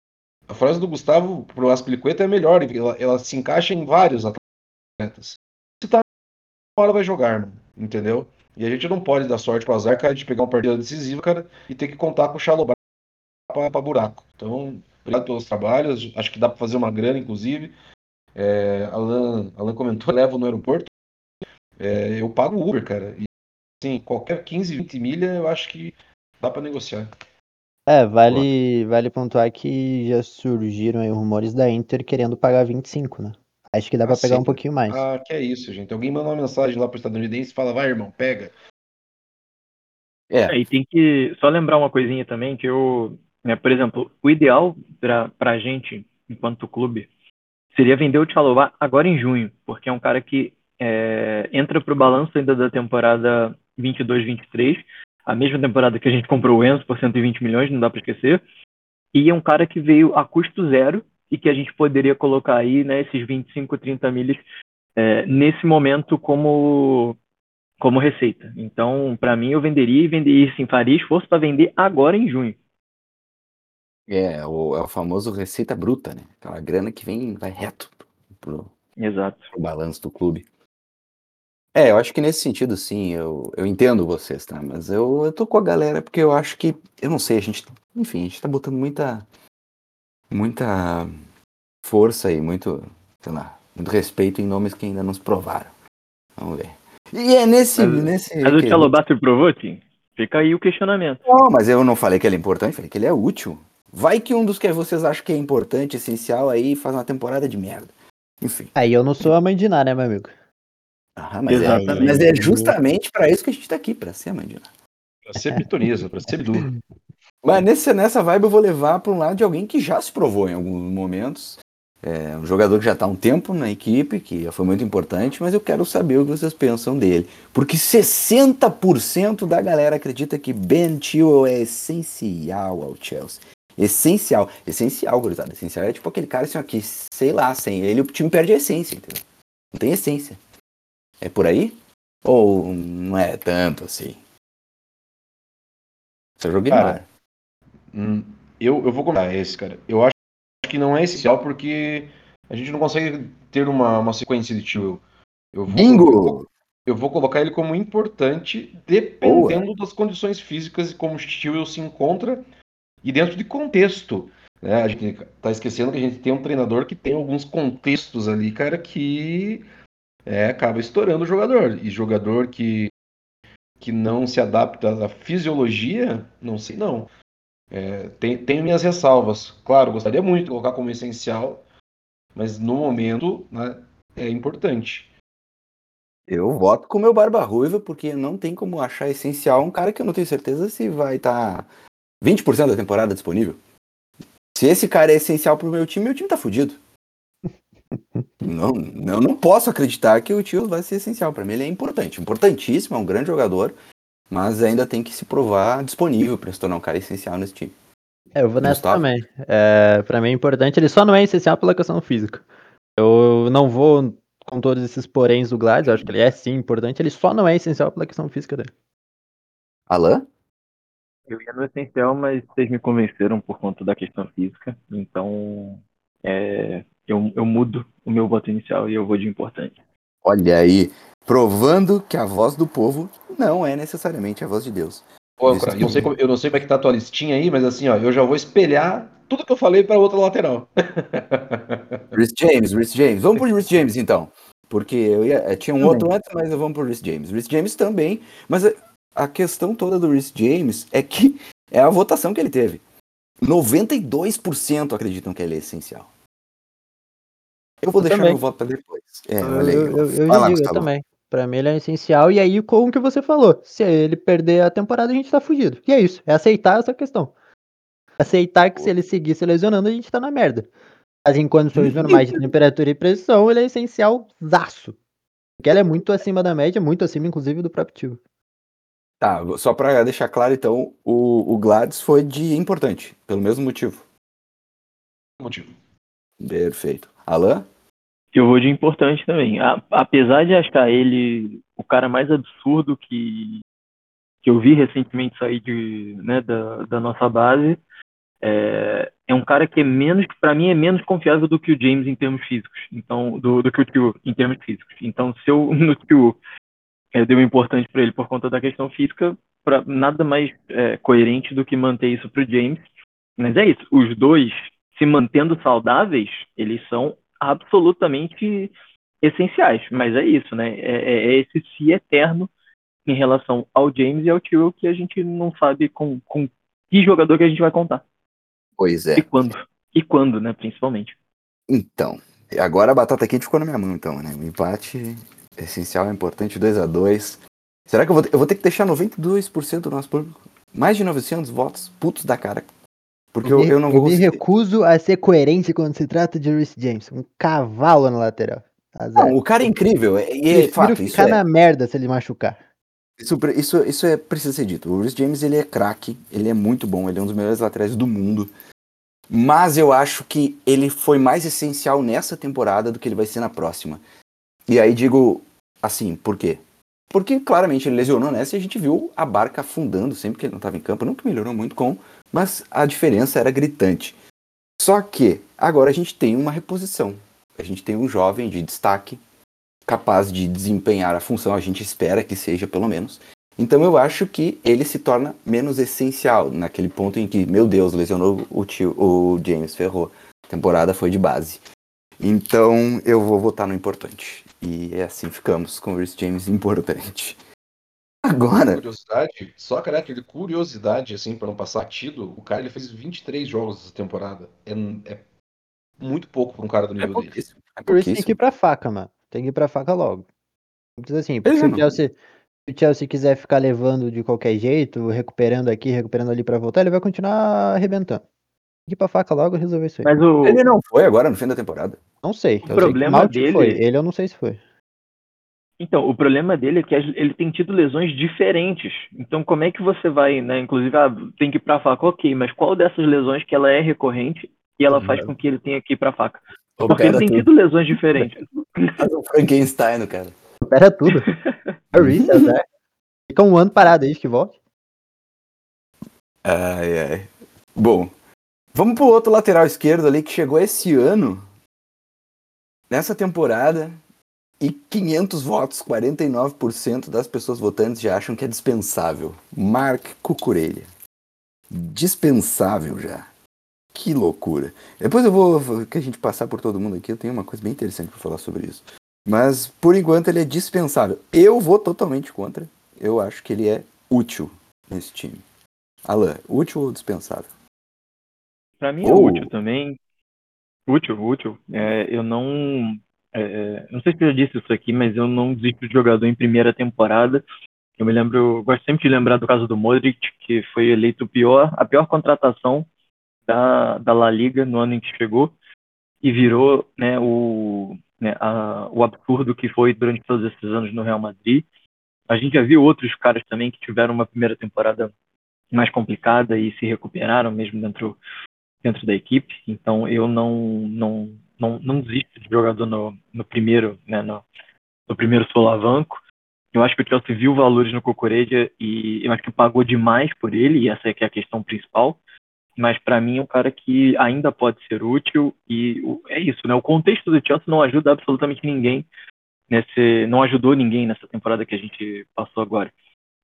a frase do Gustavo pro Aspilicueta é melhor, ela, ela se encaixa em vários atletas. Se tá uma hora vai jogar, mano, entendeu? E a gente não pode dar sorte pro azar, cara, de pegar uma partida decisiva, cara, e ter que contar com o Xalobá pra buraco. Então, obrigado pelos trabalhos. Acho que dá pra fazer uma grana, inclusive. É, Alan, Alan comentou, eu *laughs* levo no aeroporto. É, eu pago Uber, cara. E assim, qualquer 15, 20 milha, eu acho que dá pra negociar. É, vale, vale pontuar que já surgiram aí rumores da Inter querendo pagar 25, né? Acho que dá pra Ah, pegar sim. um pouquinho mais. Ah, que é isso, gente. Alguém manda uma mensagem lá pro estadunidense e fala, vai, irmão, pega. É, e tem que só lembrar uma coisinha também, que eu, né, por exemplo, o ideal pra, pra gente, enquanto clube, seria vender o Tchalobá agora em junho, porque é um cara que é, entra pro balanço ainda da temporada 22-23, a mesma temporada que a gente comprou o Enzo por 120 milhões, não dá pra esquecer, e é um cara que veio a custo zero e que a gente poderia colocar aí, né, esses 25, 30 milhas é, nesse momento como como receita. Então, para mim, eu venderia e venderia, sim, faria esforço para vender agora em junho. É, o, é o famoso receita bruta, né? Aquela grana que vem, vai reto pro, Exato. pro balanço do clube. É, eu acho que nesse sentido, sim, eu, eu entendo vocês, tá? Mas eu, eu tô com a galera porque eu acho que, eu não sei, a gente, enfim, a gente tá botando muita, muita força e muito, sei lá, muito respeito em nomes que ainda não se provaram. Vamos ver. E é nesse, Mas- nesse Mas o se provou, Tim? Fica aí o questionamento. Não, mas eu não falei que ele é importante, falei que ele é útil. Vai que um dos que vocês acham que é importante, essencial, aí faz uma temporada de merda. Enfim. Aí eu não sou a mãe de nada, né, meu amigo? Ah, mas, é, Exatamente. mas é justamente pra isso que a gente tá aqui, pra ser a mãe de nada. Pra ser pitoniza, pra ser duro. *laughs* Mas nesse, nessa vibe eu vou levar para um lado de alguém que já se provou em alguns momentos. É um jogador que já está há um tempo na equipe, que já foi muito importante, mas eu quero saber o que vocês pensam dele. Porque 60% da galera acredita que Ben Chilwell é essencial ao Chelsea. Essencial. Essencial, gurizada. Essencial é tipo aquele cara assim, ó, que, sei lá, sem ele o time perde a essência, entendeu? Não tem essência. É por aí? Ou não é tanto assim? Você joga Cara, Hum, eu, eu vou comentar esse, cara. Eu acho que não é essencial porque a gente não consegue ter uma, uma sequência de tio. Eu vou, Bingo! eu vou colocar ele como importante dependendo das condições físicas e como o Steel se encontra e dentro de contexto. Né? A gente tá esquecendo que a gente tem um treinador que tem alguns contextos ali, cara, que é, acaba estourando o jogador. E jogador que, que não se adapta à fisiologia, não sei não. É, tem, tenho minhas ressalvas. Claro, gostaria muito de colocar como essencial, mas no momento né, é importante. Eu voto com o meu Barba Ruiva, porque não tem como achar essencial um cara que eu não tenho certeza se vai estar 20% da temporada disponível. Se esse cara é essencial pro meu time, meu time tá fudido. *laughs* Não, eu não posso acreditar que o tio vai ser essencial. Para mim ele é importante, importantíssimo, é um grande jogador, mas ainda tem que se provar disponível para se tornar um cara essencial nesse time. É, eu vou nessa Gustavo? também. É, pra mim é importante, ele só não é essencial pela questão física. Eu não vou com todos esses poréns do Gladys, eu acho que ele é sim importante, ele só não é essencial pela questão física dele. Alan? Eu ia no essencial, mas vocês me convenceram por conta da questão física. Então, é, eu, eu mudo o meu voto inicial e eu vou de importante. Olha aí, provando que a voz do povo não é necessariamente a voz de Deus. Ô, Ancora, eu, não sei como, eu não sei como é que tá a tua listinha aí, mas assim, ó, eu já vou espelhar tudo que eu falei pra outra lateral. *laughs* Rhys James, Rhys James. Vamos pro Rhys James então. Porque eu ia, eh, tinha um outro antes, mas vamos pro Rhys James. Rhys James também, mas a, a questão toda do Rhys James é que é a votação que ele teve. 92% acreditam que ele é essencial. Eu vou Eu deixar também. meu voto pra depois. É, Eu, eu, eu, eu lá, digo, eu também. Pra mim ele é essencial. E aí, com o que você falou, se ele perder a temporada, a gente tá fudido. E é isso. É aceitar essa questão. Aceitar que se ele seguir se lesionando, a gente tá na merda. Mas em condições normais de *laughs* temperatura e pressão, ele é essencial zaço. Porque ele é muito acima da média, muito acima, inclusive, do próprio tio. Tá, só pra deixar claro então, o, o Gladys foi de importante, pelo mesmo motivo. Motivo. Perfeito. Alan? Eu vou de importante também. A- apesar de achar ele o cara mais absurdo que, que eu vi recentemente sair de, né, da, da nossa base, é, é um cara que é menos, para mim, é menos confiável do que o James em termos físicos. Então, do, do que o Tio em termos físicos. Então, se eu *laughs* no Tio eu dei um importante para ele por conta da questão física, pra, nada mais é, coerente do que manter isso para o James. Mas é isso. Os dois se mantendo saudáveis, eles são absolutamente essenciais. Mas é isso, né? É, é- é esse si eterno em relação ao James e ao Tyrell que a gente não sabe com, com que jogador que a gente vai contar. Pois é. E quando. E quando, né? Principalmente. Então, agora a batata quente ficou na minha mão, então, né? O empate é essencial, é importante, 2 a 2 Será que eu vou, eu vou ter que deixar 92% do nosso público? Mais de 900 votos, putos da cara. Porque eu, eu não vou me recuso a ser coerente quando se trata de Rhys James. Um cavalo na lateral. Azar. Não, o cara é incrível, é- e é fato, ficar é, na merda se ele machucar. isso, isso, isso é precisa ser dito. O Rhys James, ele é craque, ele é muito bom, ele é um dos melhores laterais do mundo. Mas eu acho que ele foi mais essencial nessa temporada do que ele vai ser na próxima. E aí digo assim, por quê? Porque claramente ele lesionou nessa e a gente viu a barca afundando sempre que ele não estava em campo. Não que melhorou muito com, mas a diferença era gritante. Só que agora a gente tem uma reposição. A gente tem um jovem de destaque capaz de desempenhar a função, a gente espera que seja pelo menos. Então eu acho que ele se torna menos essencial naquele ponto em que, meu Deus, lesionou o tio, o James ferrou. A temporada foi de base. Então eu vou votar no importante. E é assim ficamos com o James importante. Agora, Curiosidade, só caráter de curiosidade, assim, pra não passar tido, o cara ele fez 23 jogos essa temporada. É, é muito pouco pra um cara do é nível dele. pouquíssimo. É Por isso tem que ir pouquíssimo. pra faca, mano. Tem que ir pra faca logo. Simples assim. Se o, Chelsea, se o Chelsea quiser ficar levando de qualquer jeito, recuperando aqui, recuperando ali pra voltar, ele vai continuar arrebentando. Tem que ir pra faca logo e resolver isso aí. Mas o, Ele não foi agora no fim da temporada. Não sei. Eu sei que problema Mount dele- Foi. Ele eu não sei se foi. Então, o problema dele é que ele tem tido lesões diferentes. Então, como é que você vai, né? Inclusive, ah, tem que ir pra faca, ok, mas qual dessas lesões que ela é recorrente e ela faz com que ele tenha que ir pra faca? Porque ele Opera tem tudo. tido lesões diferentes. Faz um Frankenstein, cara. Supera tudo. *laughs* É o Reece, azar. Fica um ano parado aí, que volte. Ai, ai. Bom, vamos pro outro lateral esquerdo ali que chegou esse ano, nessa temporada, e 500 votos, 49% das pessoas votantes já acham que é dispensável. Mark Cucurella. Dispensável já. Que loucura. Depois eu vou, que a gente passar por todo mundo aqui, eu tenho uma coisa bem interessante para falar sobre isso. Mas, por enquanto, ele é dispensável. Eu vou totalmente contra. Eu acho que ele é útil nesse time. Alan, útil ou dispensável? Pra mim é Oh. útil também. Útil, útil. É, eu não. É, é, não sei se eu já disse isso aqui, mas eu não desisto de jogador em primeira temporada. Eu me lembro, eu gosto sempre de lembrar do caso do Modric, que foi eleito pior, a pior contratação da, da La Liga no ano em que chegou e virou né, o, né, a- o absurdo que foi durante todos esses anos no Real Madrid. A gente já viu outros caras também que tiveram uma primeira temporada mais complicada e se recuperaram mesmo dentro dentro da equipe. Então eu não não não, não desisto de jogador no, no primeiro né, no, no primeiro solavanco. Eu acho que o Chelsea viu valores no Cucurella e eu acho que pagou demais por ele e essa é é a questão principal. Mas para mim é um cara que ainda pode ser útil e é isso, né? O contexto do Chelsea não ajuda absolutamente ninguém nesse, não ajudou ninguém nessa temporada que a gente passou agora.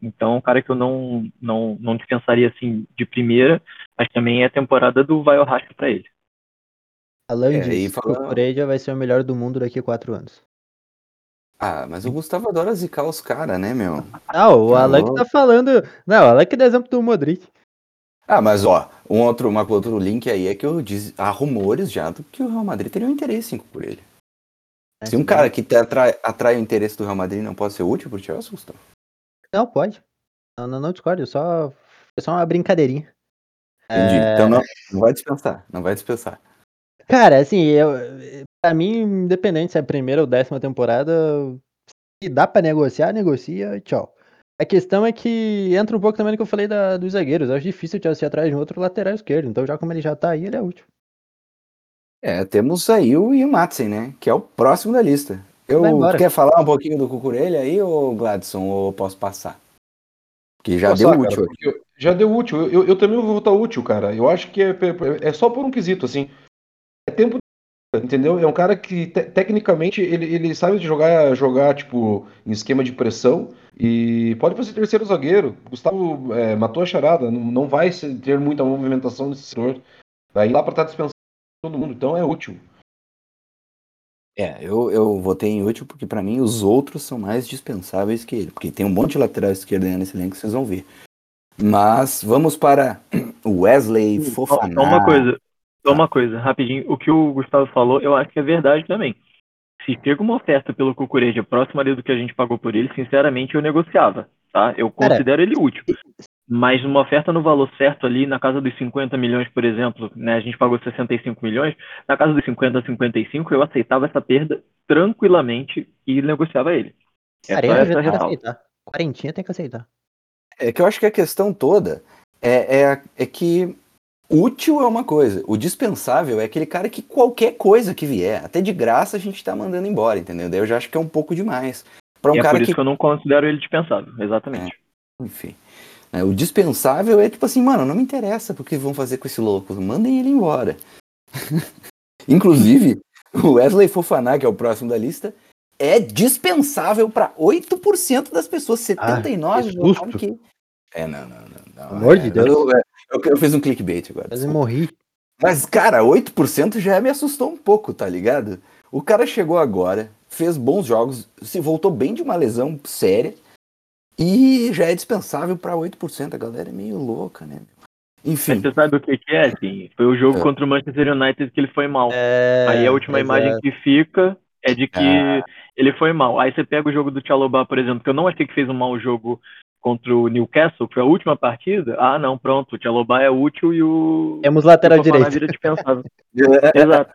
Então, é um cara que eu não, não, não dispensaria assim de primeira, mas também é temporada do vai ao rasca pra ele. Alan É, diz que o Cucureja vai ser o melhor do mundo daqui a quatro anos. Ah, mas o Gustavo adora zicar os caras, né, meu? Não, o Tá Alan que louco. tá falando. Não, o Alan que dá exemplo do Modric. Ah, mas ó, um outro, uma, outro link aí é que eu diz, há rumores já do que o Real Madrid teria um interesse por ele. né? Se um cara que atrai, atrai o interesse do Real Madrid não pode ser útil pro Chelsea, Gustavo? Não, pode. Não, não, não discordo, só. Foi só uma brincadeirinha. Entendi. É. Então não, não vai dispensar, não vai dispensar. Cara, assim, eu, pra mim, independente se é a primeira ou décima temporada, se dá pra negociar, negocia e tchau. A questão é que entra um pouco também no que eu falei da, dos zagueiros. Eu acho difícil o Chelsea atrás de um outro lateral esquerdo. Então, já como ele já tá aí, ele é útil. É, temos aí o Yumatsen, né? Que é o próximo da lista. Eu, quer falar um pouquinho do Cucurelha aí, ou Gladson, ou posso passar? Que já deu útil. já deu útil. Eu, eu- eu também vou votar útil, cara. Eu acho que é, é só por um quesito, assim. É tempo, entendeu? É um cara que, te- tecnicamente, ele, ele sabe jogar, jogar, tipo, em esquema de pressão e pode fazer terceiro zagueiro. Gustavo é, matou a charada. Não, não vai ser- ter muita movimentação nesse setor. Vai ir lá pra estar dispensando todo mundo. Então é útil. É, eu, eu votei em útil porque pra mim os outros são mais dispensáveis que ele. Porque tem um monte de lateral esquerdo aí nesse elenco que vocês vão ver. Mas vamos para o Wesley Fofana. só uma coisa, só uma coisa, rapidinho. O que o Gustavo falou, eu acho que é verdade também. Se chega uma oferta pelo Cucureja próxima ali do que a gente pagou por ele, sinceramente eu negociava, tá? Eu Cara, considero ele útil. Mas uma oferta no valor certo ali, na casa dos 50 milhões, por exemplo, né? A gente pagou 65 milhões, na casa dos 50 a 55, eu aceitava essa perda tranquilamente e negociava ele. É Quarenta já tem que aceitar. Quarentinha tem que aceitar. É que eu acho que a questão toda é, é, é que útil é uma coisa, o dispensável é aquele cara que qualquer coisa que vier, até de graça a gente tá mandando embora, entendeu? Daí eu já acho que é um pouco demais. Pra um E é cara por isso que, que eu não considero ele dispensável, exatamente. enfim. é, o dispensável é tipo assim, mano, não me interessa o que vão fazer com esse louco, mandem ele embora. *laughs* Inclusive, o Wesley Fofaná, que é o próximo da lista, é dispensável para 8% das pessoas, 79 que votaram susto. que. É, não, não, não. não Pelo amor é, de Deus. Eu, eu, eu fiz um clickbait agora. Quase morri. Mas, cara, 8% já me assustou um pouco, tá ligado? O cara chegou agora, fez bons jogos, se voltou bem de uma lesão séria e já é dispensável pra 8%. A galera é meio louca, né? Mas Enfim, você sabe o que, que é, assim? Foi o jogo É. contra o Manchester United que ele foi mal. É, Aí a última exato. imagem que fica é de que Ah. ele foi mal. Aí você pega o jogo do Tchalobá, por exemplo, que eu não achei que fez um mau jogo contra o Newcastle, que foi a última partida. Ah, não, pronto, o Tchalobá é útil e o. Temos o lateral Fofana direito. vira dispensável. *laughs* Exato.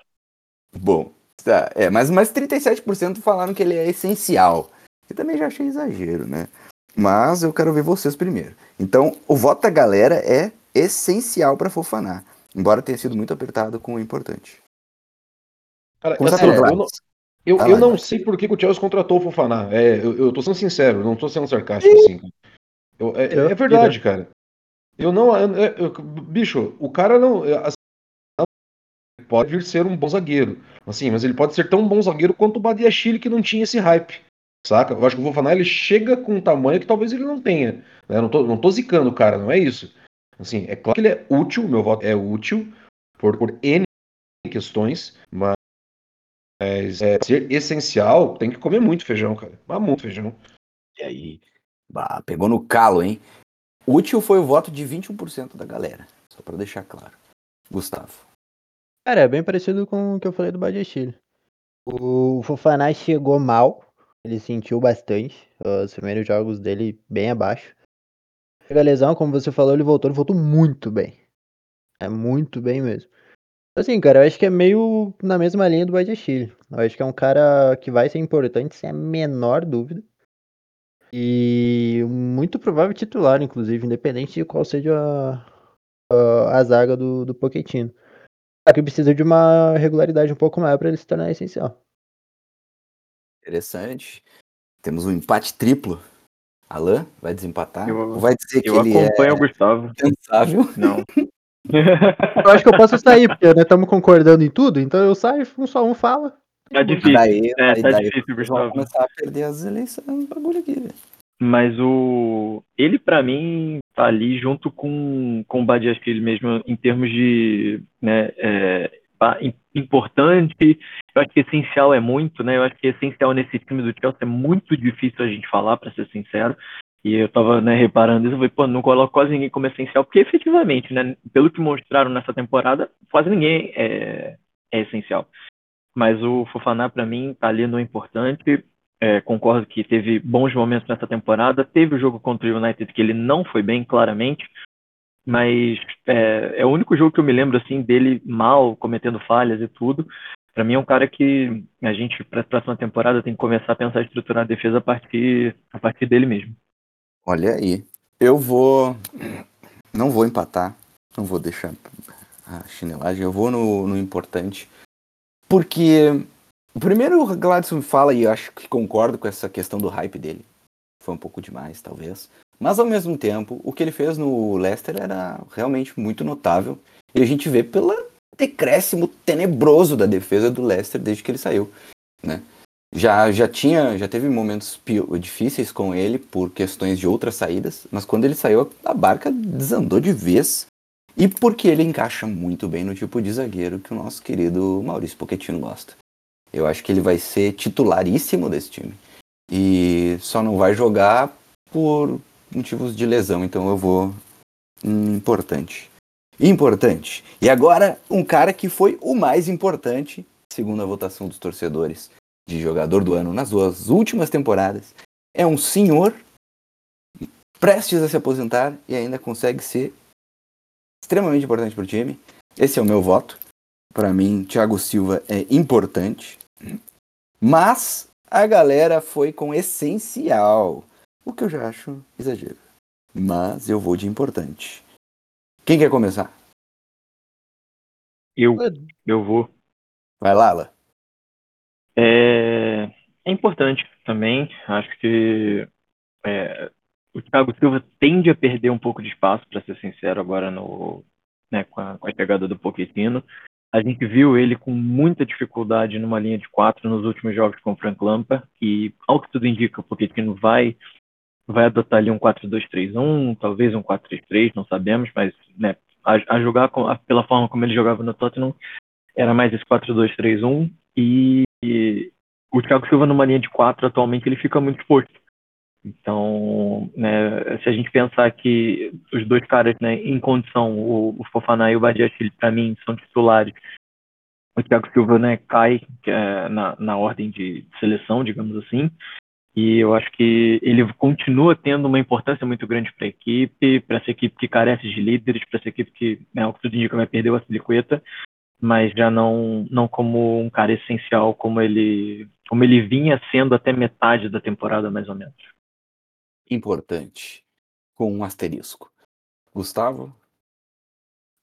bom. Tá, é, mas, mas 37% falaram que ele é essencial. Eu também já achei exagero, né? Mas eu quero ver vocês primeiro. Então, o voto da galera é essencial pra Fofaná. Embora tenha sido muito apertado com o importante. Cara, Começa assim, pelo eu Gladys. não, eu, eu lá, não Gladys. sei por que, que o Chelsea contratou o Fofaná. É, eu, eu tô sendo sincero, não tô sendo sarcástico assim. Eu- é, é verdade, cara. Eu não. eu- eu- bicho, o cara não. é, assim, não pode vir ser um bom zagueiro. Assim, mas ele pode ser tão bom zagueiro quanto o Badiachile que não tinha esse hype. Saca? Eu acho que o Fofaná ele chega com um tamanho que talvez ele não tenha. Né? Eu Não, tô, não tô zicando o cara, não é isso. Assim, é claro que ele é útil, meu voto é útil, por, por N questões, mas mas é, ser essencial, tem que comer muito feijão, cara. Mas muito feijão. E aí, bah, pegou no calo, hein? Útil foi o voto de 21% da galera. Só pra deixar claro. Gustavo. Cara, é bem parecido com o que eu falei do Badiachile. O Fofaná chegou mal, ele sentiu bastante. Os primeiros jogos dele bem abaixo. Chega a lesão, como você falou, ele voltou, ele voltou muito bem. É muito bem mesmo. Assim, cara, eu acho que é meio na mesma linha do Badiachile. Eu acho que é um cara que vai ser importante, sem a menor dúvida. E muito provável titular, inclusive, independente de qual seja a, a, a zaga do, do Pochettino. Só que precisa de uma regularidade um pouco maior para ele se tornar essencial. Interessante. Temos um empate triplo. Alan vai desempatar? Eu- Ou vai dizer que Eu ele acompanho é o Gustavo. pensável? Não. *laughs* Eu acho que eu posso sair, porque nós estamos concordando em tudo, então eu saio, um só um fala. Tá difícil. Daí, É, daí, tá daí difícil, Gustavo. começar a perder as eleições no bagulho aqui, velho. Mas o ele para mim tá ali junto com com o Badiashile mesmo em termos de né, é, importante. Eu acho que essencial é muito, né? Eu acho que essencial nesse time do Chelsea é muito difícil a gente falar, para ser sincero. E eu tava né, reparando isso, eu falei, pô, não coloco quase ninguém como essencial, porque efetivamente, né, pelo que mostraram nessa temporada, quase ninguém é, é essencial. Mas o Fofaná, para mim, tá ali no importante. É, concordo que teve bons momentos nessa temporada. Teve o jogo contra o United que ele não foi bem, claramente. Mas é, é o único jogo que eu me lembro assim dele mal, cometendo falhas e tudo. Para mim é um cara que a gente, para a próxima temporada, tem que começar a pensar em estruturar a defesa a partir, a partir dele mesmo. Olha aí. Eu vou. Não vou empatar. Não vou deixar a chinelagem. Eu vou no, no importante. Porque. Primeiro, o Gladson fala, e eu acho que concordo com essa questão do hype dele. Foi um pouco demais, talvez. Mas ao mesmo tempo, o que ele fez no Leicester era realmente muito notável. E a gente vê pelo decréscimo tenebroso da defesa do Leicester desde que ele saiu, né? Já, já tinha, já teve momentos difíceis com ele por questões de outras saídas, mas quando ele saiu, a barca desandou de vez. E porque ele encaixa muito bem no tipo de zagueiro que o nosso querido Maurício Pochettino gosta. Eu acho que ele vai ser titularíssimo desse time. E só não vai jogar por motivos de lesão, então eu vou importante. Importante. E agora, um cara que foi o mais importante, segundo a votação dos torcedores, de jogador do ano nas duas últimas temporadas. É um senhor prestes a se aposentar e ainda consegue ser extremamente importante para o time. Esse é o meu voto. Para mim, Thiago Silva é importante. Mas a galera foi com essencial, o que eu já acho exagero. Mas eu vou de importante. Quem quer começar? Eu. Eu vou. Vai, Lala. É, é importante também. Acho que é, o Thiago Silva tende a perder um pouco de espaço, para ser sincero, agora no, né, com, a, com a chegada do Pochettino. A gente viu ele com muita dificuldade numa linha de quatro nos últimos jogos com o Frank Lampard, e ao que tudo indica, o Pochettino vai vai adotar ali um 4-2-3-1, talvez um 4-3-3, não sabemos, mas né, a, a jogar com, a, pela forma como ele jogava no Tottenham, era mais esse 4-2-3-1, e e o Thiago Silva numa linha de quatro atualmente ele fica muito exposto. Então, né, se a gente pensar que os dois caras né, em condição, o, o Fofaná e o Badiachile, para mim, são titulares, o Thiago Silva né, cai é, na, na ordem de seleção, digamos assim, e eu acho que ele continua tendo uma importância muito grande para a equipe, para essa equipe que carece de líderes, para essa equipe que, né, o que tudo indica, vai perder o Aspilicueta, mas já não, não como um cara essencial como ele, como ele vinha sendo até metade da temporada, mais ou menos. Importante. Com um asterisco. Gustavo?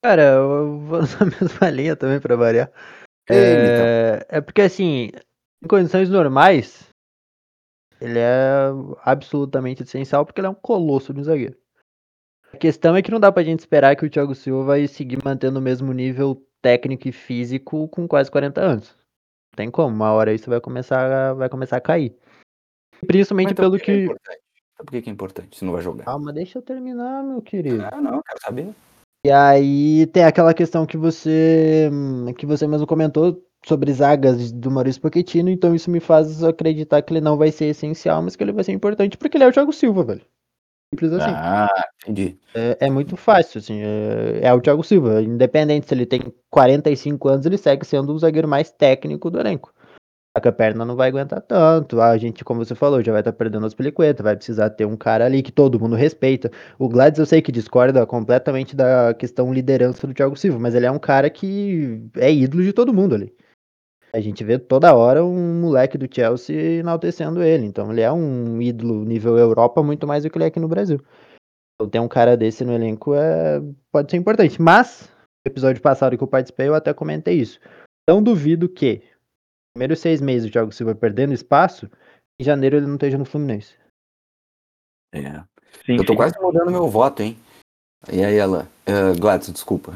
Cara, eu vou *laughs* na mesma linha também para variar. É, é porque assim, em condições normais, ele é absolutamente essencial porque ele é um colosso de zagueiro. A questão é que não dá pra gente esperar que o Thiago Silva vai seguir mantendo o mesmo nível técnico e físico com quase 40 anos. Não tem como, uma hora isso vai começar, a, vai começar a cair. Principalmente então, pelo que. É? Então, por que, que é importante? Você não vai jogar? Calma, deixa eu terminar, meu querido. Ah, não, quero saber. E aí tem aquela questão que você que você mesmo comentou sobre zagas do Maurício Pochettino, então isso me faz acreditar que ele não vai ser essencial, mas que ele vai ser importante porque ele é o Thiago Silva, velho. Simples assim. Ah, entendi. É, é muito fácil, assim. É, é, o Thiago Silva. Independente se ele tem 45 anos, ele segue sendo o zagueiro mais técnico do elenco. Que a perna não vai aguentar tanto. A gente, como você falou, já vai estar tá perdendo as peliquetas. Vai precisar ter um cara ali que todo mundo respeita. O Gladys eu sei que discorda completamente da questão liderança do Thiago Silva, mas ele é um cara que é ídolo de todo mundo ali. A gente vê toda hora um moleque do Chelsea enaltecendo ele. Então ele é um ídolo nível Europa muito mais do que ele é aqui no Brasil. Então, ter um cara desse no elenco é, pode ser importante. Mas, no episódio passado que eu participei, eu até comentei isso. Não duvido que, primeiros seis meses, o Thiago Silva perdendo espaço, em janeiro ele não esteja no Fluminense. É. Sim, eu tô sim. quase mudando meu voto, hein? E aí, ela. Uh, Gladys, desculpa.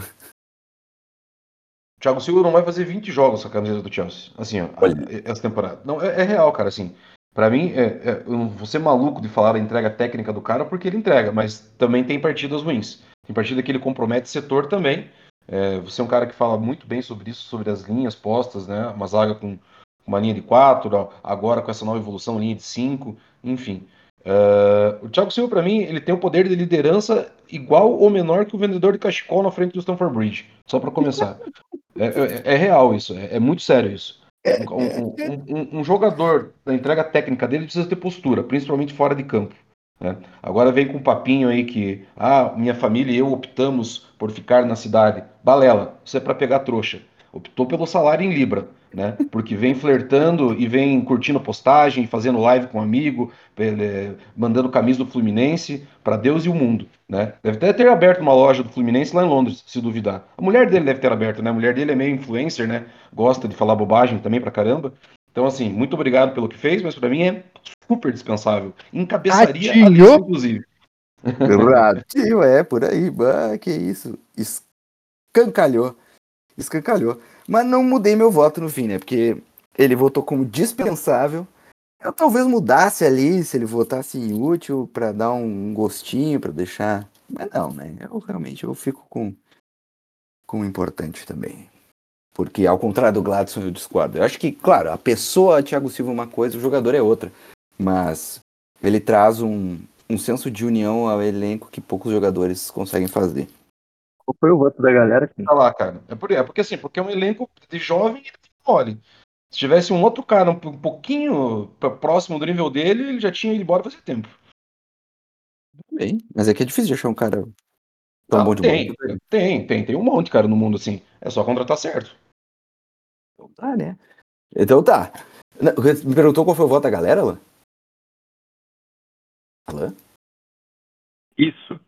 O Thiago Silva não vai fazer 20 jogos com a camisa do Chelsea. Assim, ó, Olha. essa temporada. Não, é, é, real, cara, assim. Pra mim, é, é, eu não vou ser maluco de falar a entrega técnica do cara porque ele entrega, mas também tem partidas ruins. Tem partida que ele compromete setor também. É, você é um cara que fala muito bem sobre isso, sobre as linhas postas, né? Uma zaga com uma linha de 4, agora com essa nova evolução, linha de 5, enfim. Uh, o Thiago Silva, para mim, ele tem o poder de liderança igual ou menor que o vendedor de cachecol na frente do Stanford Bridge. Só para começar. É, é, é, real isso, é, é, muito sério isso. Um, um, um, um, jogador da entrega técnica dele precisa ter postura, principalmente fora de campo. Né? Agora vem com um papinho aí que, ah, minha família e eu optamos por ficar na cidade. Balela, isso é para pegar trouxa. Optou pelo salário em Libra né? Porque vem flertando e vem curtindo postagem, fazendo live com um amigo, mandando camisa do Fluminense para Deus e o mundo, né? Deve até ter aberto uma loja do Fluminense lá em Londres, se duvidar. A mulher dele deve ter aberto, né? A mulher dele é meio influencer, né? Gosta de falar bobagem também pra caramba. Então, assim, muito obrigado pelo que fez, mas para mim é super dispensável. Encabeçaria a lista, inclusive. Ratinho, *laughs* é, por aí. Bah, que isso. Escancalhou. Escancalhou. Mas não mudei meu voto no fim, né? Porque ele votou como dispensável. Eu talvez mudasse ali se ele votasse em útil para dar um gostinho, para deixar. Mas não, né? Eu realmente eu fico com com importante também. Porque ao contrário do Gladson eu discordo. Eu acho que, claro, a pessoa Thiago Silva é uma coisa, o jogador é outra. Mas ele traz um, um senso de união ao elenco que poucos jogadores conseguem fazer. Qual foi o voto da galera? Aqui? Tá lá, cara. É, por, é porque assim, porque é um elenco de jovem e mole. Se tivesse um outro cara um, pouquinho próximo do nível dele, ele já tinha ido embora fazia tempo. Bem, mas é que é difícil de achar um cara tão Não, bom de tem, bola. tem, tem, tem um monte de cara no mundo assim. É só contratar certo. Então tá, né? Então tá. Me perguntou qual foi o voto da galera, Alain? Alain? Isso.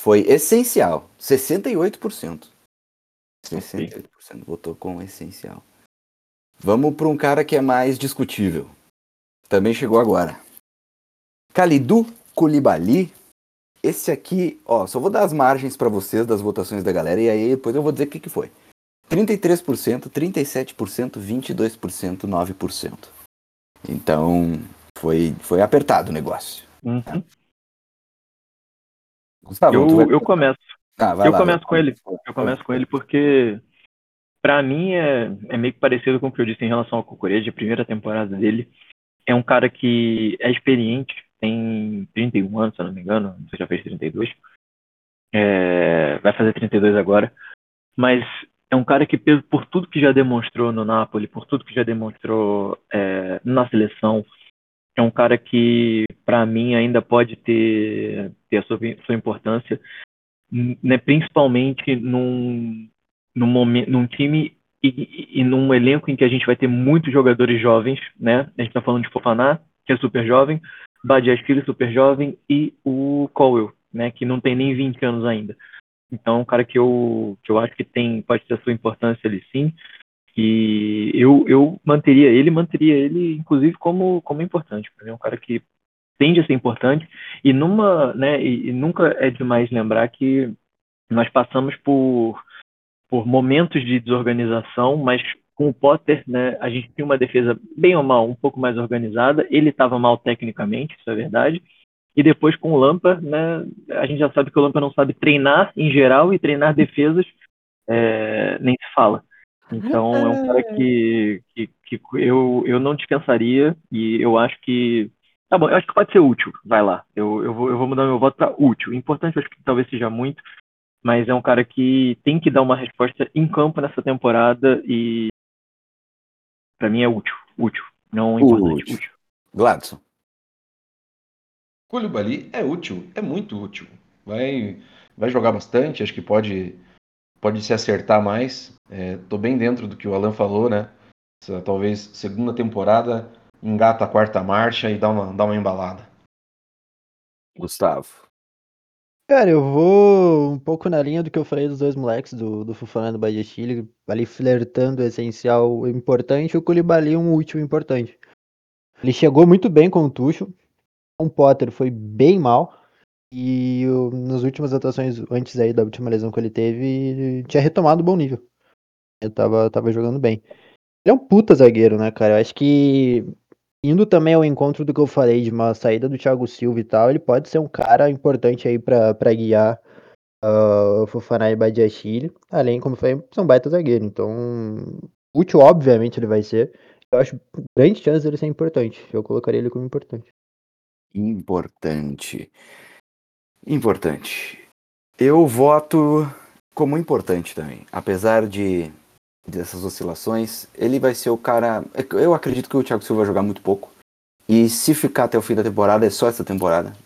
Foi essencial. 68%. 68% votou com essencial. Vamos para um cara que é mais discutível. Também chegou agora. Khalidou Koulibaly. Esse aqui, ó, só vou dar as margens para vocês das votações da galera e aí depois eu vou dizer o que, que foi. 33%, 37%, 22%, 9%. Então, foi, foi apertado o negócio. Uhum. Gustavo, eu, vai... eu começo. Ah, eu lá, começo vai. com ele. Eu começo com ele porque, para mim, é, é meio que parecido com o que eu disse em relação ao Cucureja, a primeira temporada dele. É um cara que é experiente, tem 31 anos, se eu não me engano, você já fez 32. É, vai fazer 32 agora. Mas é um cara que, por tudo que já demonstrou no Napoli, por tudo que já demonstrou é, na seleção, é um cara que, para mim, ainda pode ter, ter a sua, sua importância, né, principalmente num, num, momento, num time e, e, num elenco em que a gente vai ter muitos jogadores jovens, né? A gente está falando de Fofaná, que é super jovem, Badiashvili, super jovem, e o Cowell, né? Que não tem nem 20 anos ainda. Então, é um cara que eu, que eu acho que tem, pode ter a sua importância ali sim. E eu, eu manteria ele, manteria ele, inclusive, como, como importante. Para mim, é um cara que tende a ser importante. E, numa, né, e, e nunca é demais lembrar que nós passamos por, por momentos de desorganização, mas com o Potter, né, a gente tinha uma defesa bem ou mal, um pouco mais organizada. Ele estava mal tecnicamente, isso é verdade. E depois com o Lampa, né, a gente já sabe que o Lampa não sabe treinar em geral e treinar defesas é, nem se fala. Então é um cara que, que, que, eu, eu não dispensaria e eu acho que. Tá bom, eu acho que pode ser útil. Vai lá. Eu, eu, vou, eu vou mudar meu voto para útil. Importante, eu acho que talvez seja muito, mas é um cara que tem que dar uma resposta em campo nessa temporada e para mim é útil. Útil. Não importante, útil. útil. Gladson. Koulibaly é útil, é muito útil. Vai, vai jogar bastante, acho que pode pode se acertar mais. Estou é, bem dentro do que o Alan falou, né? Talvez segunda temporada engata a quarta marcha e dá uma, dá uma embalada. Gustavo. Cara, eu vou um pouco na linha do que eu falei dos dois moleques, do, do Fufana e do Bahia Chile, ali flertando o essencial importante, o Koulibaly um último importante. Ele chegou muito bem com o Tuchel, o Potter foi bem mal, e o, nas últimas atuações, antes aí da última lesão que ele teve, tinha retomado um bom nível. Ele tava, tava jogando bem. Ele é um puta zagueiro, né, cara? Eu acho que indo também ao encontro do que eu falei de uma saída do Thiago Silva e tal, ele pode ser um cara importante aí pra guiar uh, o Fofana e Badiachile, além, como eu falei, são baita zagueiro, então útil obviamente ele vai ser, eu acho grande chance dele ser importante, eu colocaria ele como importante. Importante. Importante. Eu voto como importante também. Apesar de dessas oscilações, ele vai ser o cara. Eu acredito que o Thiago Silva vai jogar muito pouco. E se ficar até o fim da temporada, é só essa temporada.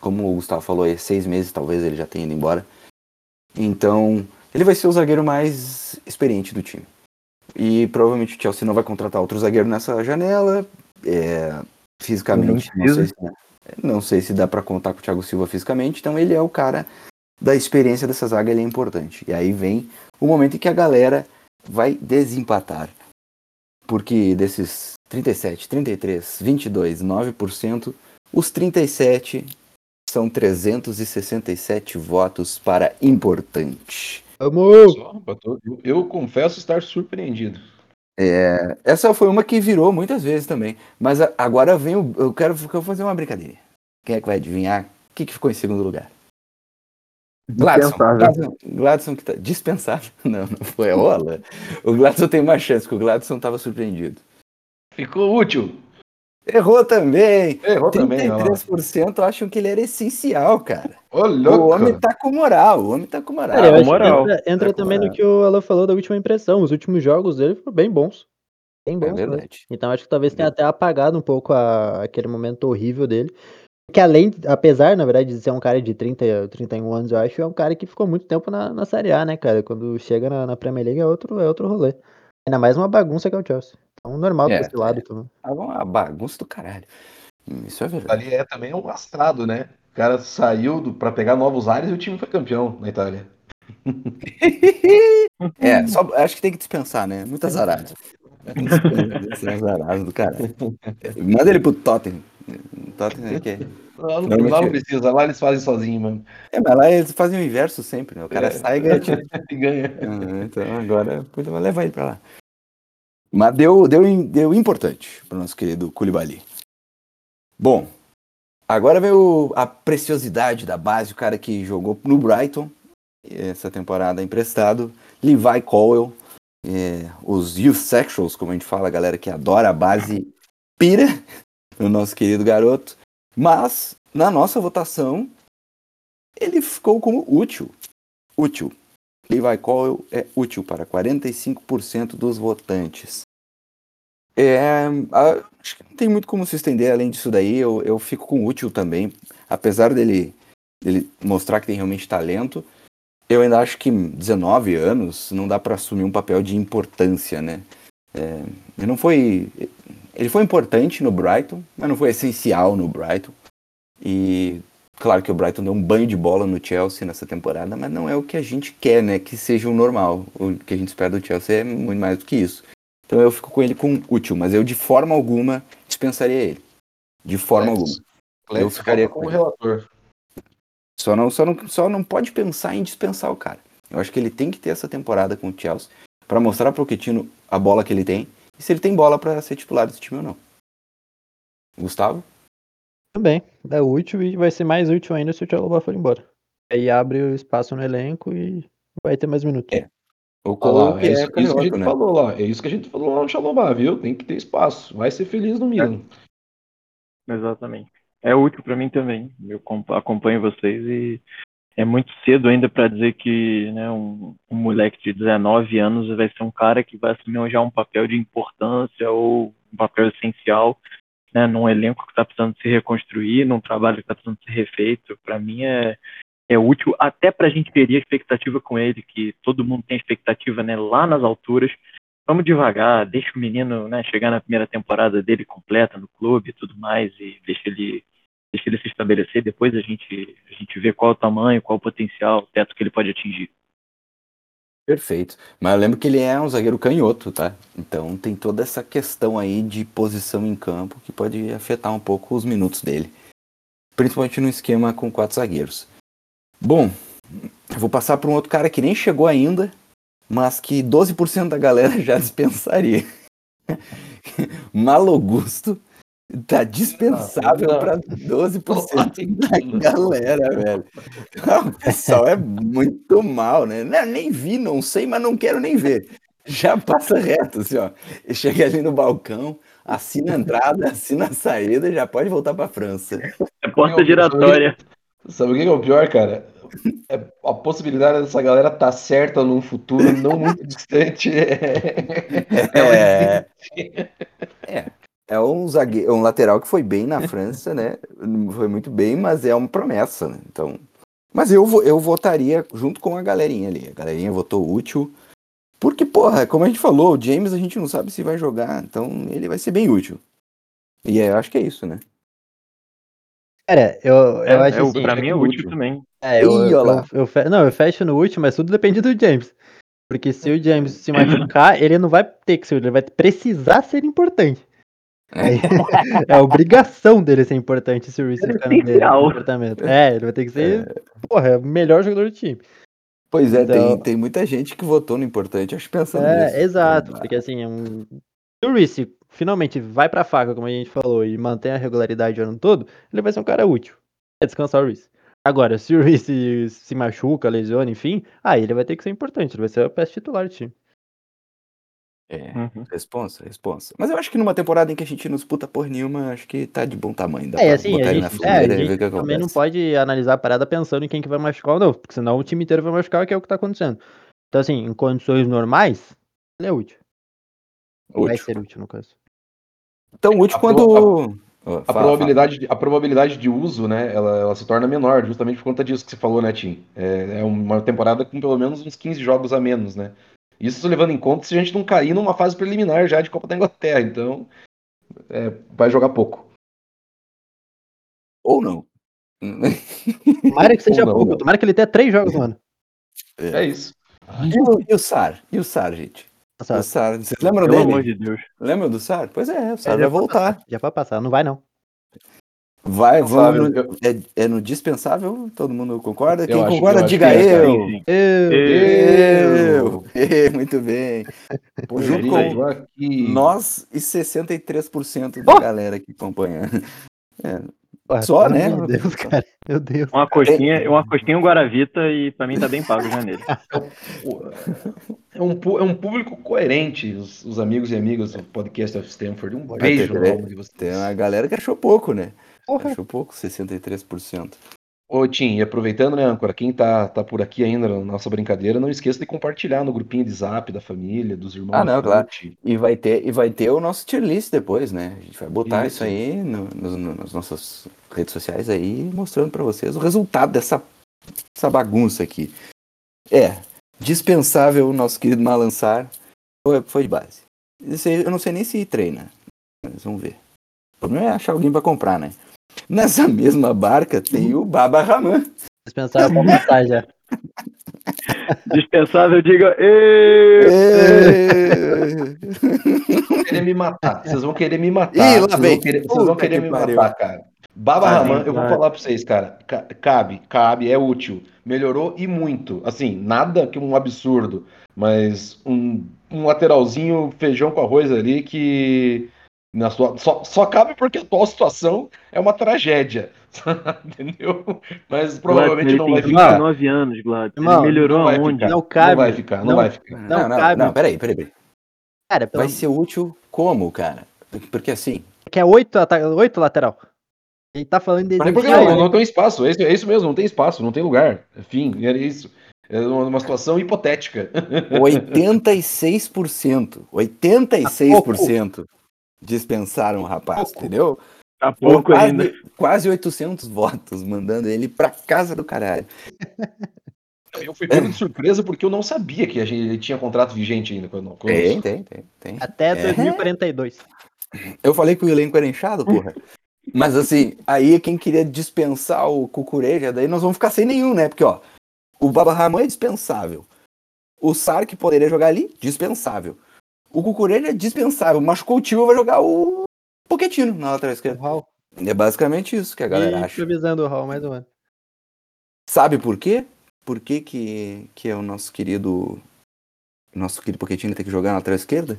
Como o Gustavo falou, é seis meses, talvez ele já tenha ido embora. Então, ele vai ser o zagueiro mais experiente do time. E provavelmente o Chelsea não vai contratar outro zagueiro nessa janela. É, fisicamente, não sei, se, não sei se dá para contar com o Thiago Silva fisicamente. Então, ele é o cara da experiência dessa zaga, ele é importante. E aí vem o momento em que a galera vai desempatar. Porque desses 37, 33, 22, 9%, os 37 são 367 votos para importante. Vamos! Eu, eu confesso estar surpreendido. É, essa foi uma que virou muitas vezes também. Mas a, agora vem o. Eu quero, eu vou fazer uma brincadeira. Quem é que vai adivinhar? O que, que ficou em segundo lugar? Gladson, Gladson, Gladson que tá dispensável. *laughs* Não, não foi a Ola. O Gladson tem mais chance, porque o Gladson estava surpreendido. Ficou útil. Errou também. Errou também, ó. 33% acham que ele era essencial, cara. Ô, O homem tá com moral, o homem tá com moral. Cara, moral. entra, entra Tá com também no moral. que o Alan falou da última impressão. Os últimos jogos dele foram bem bons. Bem bons. é verdade. Então acho que talvez tenha até apagado um pouco a- aquele momento horrível dele. Que além, apesar, na verdade, de ser um cara de 30, 31 anos, eu acho, é um cara que ficou muito tempo na, na Série A, né, cara? Quando chega na, na Premier League é outro, é outro rolê. Ainda mais uma bagunça que é o Chelsea. Então normal É, ter esse lado também. Tava uma bagunça do caralho. Hum, Isso é verdade. Ali é também um lastrado, né? O cara saiu do, pra pegar novos ares e o time foi campeão na Itália. *laughs* É, só, acho que tem que dispensar, né? Muitas aradas. Esse azarado do caralho. Manda ele pro Tottenham. Tottenham é que é. Lá não, Normalmente- lá não precisa, lá eles fazem sozinho, mano. É, mas lá eles fazem o inverso sempre, né? O cara É. sai e ganha. *laughs* E ganha. Ah, Então agora levar ele pra lá. Mas deu, deu, deu importante pro nosso querido Koulibaly. Bom, agora vem o- a preciosidade da base, o cara que jogou no Brighton essa temporada emprestado, Levi Colwell, é, os Youth Sexuals, como a gente fala, a galera que adora a base, pira no nosso querido garoto. Mas, na nossa votação, ele ficou como útil. Útil. Levi Colwell é útil para 45% dos votantes. É, acho que não tem muito como se estender além disso daí. Eu, eu fico com útil também. Apesar dele, dele mostrar que tem realmente talento, eu ainda acho que 19 anos não dá para assumir um papel de importância, né? É, ele não foi. Ele foi importante no Brighton, mas não foi essencial no Brighton. E Claro que o Brighton deu um banho de bola no Chelsea nessa temporada, mas não é o que a gente quer, né? Que seja o normal. O que a gente espera do Chelsea é muito mais do que isso. Então eu fico com ele com útil, mas eu de forma alguma dispensaria ele. De forma alguma. Eu ficaria com o relator. Só não, só, não, só não pode pensar em dispensar o cara. Eu acho que ele tem que ter essa temporada com o Chelsea para mostrar pro Quetino a bola que ele tem e se ele tem bola para ser titular desse time ou não. Gustavo? Também. É útil e vai ser mais útil ainda se o Tchalobah for embora. Aí abre o espaço no elenco e vai ter mais minutos. É. O lá, que é é, isso, isso que a gente né? falou lá. É isso que a gente falou lá no Xalobá, viu? Tem que ter espaço. Vai ser feliz no Milan. Exatamente. É útil pra mim também. Eu com- acompanho vocês e é muito cedo ainda pra dizer que né, um, um moleque de 19 anos vai ser um cara que vai assumir já um papel de importância ou um papel essencial né, num elenco que está precisando se reconstruir, num trabalho que está precisando ser refeito. Para mim é, é útil até para a gente gerir a expectativa com ele, que todo mundo tem expectativa né, lá nas alturas. Vamos devagar, deixa o menino né, chegar na primeira temporada dele completa no clube e tudo mais, e deixa ele, deixa ele se estabelecer. Depois a gente, a gente vê qual o tamanho, qual o potencial, o teto que ele pode atingir. Perfeito. Mas eu lembro que ele é um zagueiro canhoto, tá? Então tem toda essa questão aí de posição em campo que pode afetar um pouco os minutos dele. Principalmente no esquema com quatro zagueiros. Bom, vou passar para um outro cara que nem chegou ainda, mas que 12% da galera *laughs* já dispensaria. *laughs* Malogusto. Tá dispensável pra 12% da galera, velho. O pessoal é muito mal, né? Não, nem vi, não sei, mas não quero nem ver. Já passa reto, assim, ó. Chega ali no balcão, assina a entrada, *laughs* assina a saída, já pode voltar pra França. É porta giratória. Sabe o que é o pior, cara? É a possibilidade dessa galera estar certa num futuro não muito distante. É, *laughs* É, é um zagueiro, um lateral que foi bem na França, né? *laughs* Foi muito bem, mas é uma promessa, né? Então, mas eu eu votaria junto com a galerinha ali. A galerinha votou útil. Porque, porra, como a gente falou, o James a gente não sabe se vai jogar, então ele vai ser bem útil. E é, eu acho que é isso, né? Cara, eu, eu É, acho é, assim. pra é mim é que útil útil. também. É, eu, Ih, eu, eu fe- não, eu fecho no último, mas tudo depende do James. Porque se o James se machucar, ele não vai ter que ser, ele vai precisar ser importante. Aí, é obrigação dele ser importante se o Reese ficar no Essencial. comportamento. É, ele vai ter que ser, porra, é o melhor jogador do time. Pois é, tem, Então- tem muita gente que votou no importante, acho pensando nisso. É, exato, porque assim, é um... se o Reese finalmente vai pra faca, como a gente falou, e mantém a regularidade o ano todo, ele vai ser um cara útil. É descansar o Reese. Agora, se o Reese se machuca, lesiona, enfim, aí ele vai ter que ser importante, ele vai ser a peça titular do time. É, Uhum. responsa, responsa. Mas eu acho que numa temporada em que a gente não disputa por nenhuma, acho que tá de bom tamanho. Dá É, assim, botar a ele na gente, é, a fogueira e ver gente o que também não acontece. pode analisar a parada pensando em quem que vai machucar ou não, porque senão o time inteiro vai machucar, que é o que tá acontecendo. Então, assim, em condições normais, ele é útil. Vai Útil. ser útil, no caso. Tão útil A quanto. pro- A fala, probabilidade, de, a probabilidade de uso, né, ela, ela se torna menor, justamente por conta disso que você falou, né, Tim? É, é uma temporada com pelo menos uns 15 jogos a menos, né? Isso levando em conta se a gente não cair numa fase preliminar já de Copa da Inglaterra, então é, vai jogar pouco. Ou não. *laughs* Tomara que seja não, pouco, não. tomara que ele tenha três jogos no ano. É isso. E o, e o Sar? E o Sar, gente? Nossa, O Sar, vocês lembram Pelo dele? amor de Deus. Lembram do Sar? Pois é, o Sar já vai voltar. passar, Já vai passar, não vai não. Vai, Não vamos. é, é no dispensável? Todo mundo concorda? Eu Quem concorda, diga que é, eu. Eu... Eu! *laughs* Muito bem. Junto com nós e 63% da Oh! galera que acompanha. Porra, Só, né? de Deus, cara. Meu Deus. Uma costinha, uma costinha e um Guaravita e pra mim tá bem pago já nele. *laughs* É um, é um público coerente, os, os amigos e amigas do podcast of Stanford. Um beijo. Tem uma galera que achou pouco, né? Porra. Achou pouco, 63%. Ô, Tim, e aproveitando, né, Âncora, quem tá, tá por aqui ainda na nossa brincadeira, não esqueça de compartilhar no grupinho de zap da família, dos irmãos. Ah, não, da claro. E vai ter, e vai ter o nosso tier list depois, né? A gente vai botar isso, Isso. aí no- no- no- nas nossas redes sociais aí, mostrando pra vocês o resultado dessa essa bagunça aqui. É, dispensável o nosso querido Malansar foi, foi de base. Eu não sei nem se treina, mas vamos ver. O problema é achar alguém pra comprar, né? Nessa mesma barca tem o Baba Raman. Dispensável pra passar já. *laughs* Dispensável, diga. "Ê!" Vocês vão querer me matar. Vocês vão querer me matar. Ih, lá vocês vem. vão querer, vocês vão querer que me pariu. matar, cara. Baba Vai, Raman, eu vou vai. falar pra vocês, cara. Ca- Cabe, cabe, é útil. Melhorou e muito. Assim, nada que um absurdo, mas um, um lateralzinho feijão com arroz ali que na sua, só, só cabe porque a atual situação é uma tragédia. *laughs* Entendeu? Mas provavelmente Glad, não vai ficar. 29 anos, Glad. Ele Irmão, melhorou não vai aonde? ficar. Não cabe. Não vai ficar, não, Não- vai ficar. Não, Não não, cabe. não, peraí, peraí, peraí. Cara, Vai ser útil como, cara? Porque assim, que é oito, ata- oito lateral. Ele tá falando de. Mas por que Ah, não? é. Não tem espaço. É isso, é isso mesmo, não tem espaço, não tem lugar. Enfim, era isso. É uma, uma situação hipotética. 86%. 86% dispensaram o rapaz, entendeu? Tá Por pouco quase, ainda. quase 800 votos, mandando ele pra casa do caralho. *laughs* Eu fui pego de surpresa porque eu não sabia que a gente, ele tinha contrato vigente ainda. Quando, quando- Tem, tem, tem, tem. Até É. 2042. Eu falei que o elenco era inchado, porra. Mas assim, aí quem queria dispensar o Cucureja, daí nós vamos ficar sem nenhum, né? Porque, ó, o Baba Ramon é dispensável. O Sark poderia jogar ali, dispensável. O Cucureja é dispensável. Machucou o tio, vai jogar o Poquetino na lateral esquerda. Hall. É basicamente isso que a galera E acha. improvisando o Hall mais um ano. Sabe por quê? Por que, que, que é o nosso querido. Nosso querido Pochettino tem que jogar na lateral esquerda?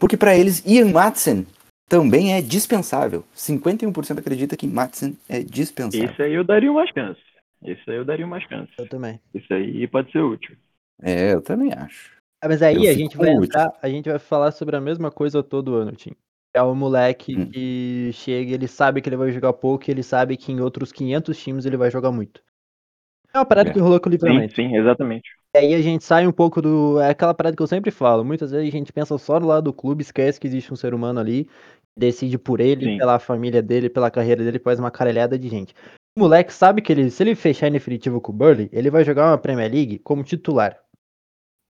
Porque pra eles, Ian Madsen também é dispensável. 51% acredita que Madsen é dispensável. Esse aí eu daria uma chance. Esse aí eu daria uma chance. Eu também. Esse aí pode ser útil. É, eu também acho. Ah, mas aí Eu a gente vai entrar, a gente vai falar sobre a mesma coisa todo ano, Tim. É o moleque Hum. que chega, ele sabe que ele vai jogar pouco, e ele sabe que em outros 500 times ele vai jogar muito. É uma parada É. que rolou com o Sim, livramento. sim, exatamente. E aí a gente sai um pouco do. É aquela parada que eu sempre falo. Muitas vezes a gente pensa só no lado do clube, esquece que existe um ser humano ali, decide por ele, Sim. pela família dele, pela carreira dele, faz uma caralhada de gente. O moleque sabe que ele, se ele fechar em definitivo com o Burley, ele vai jogar uma Premier League como titular.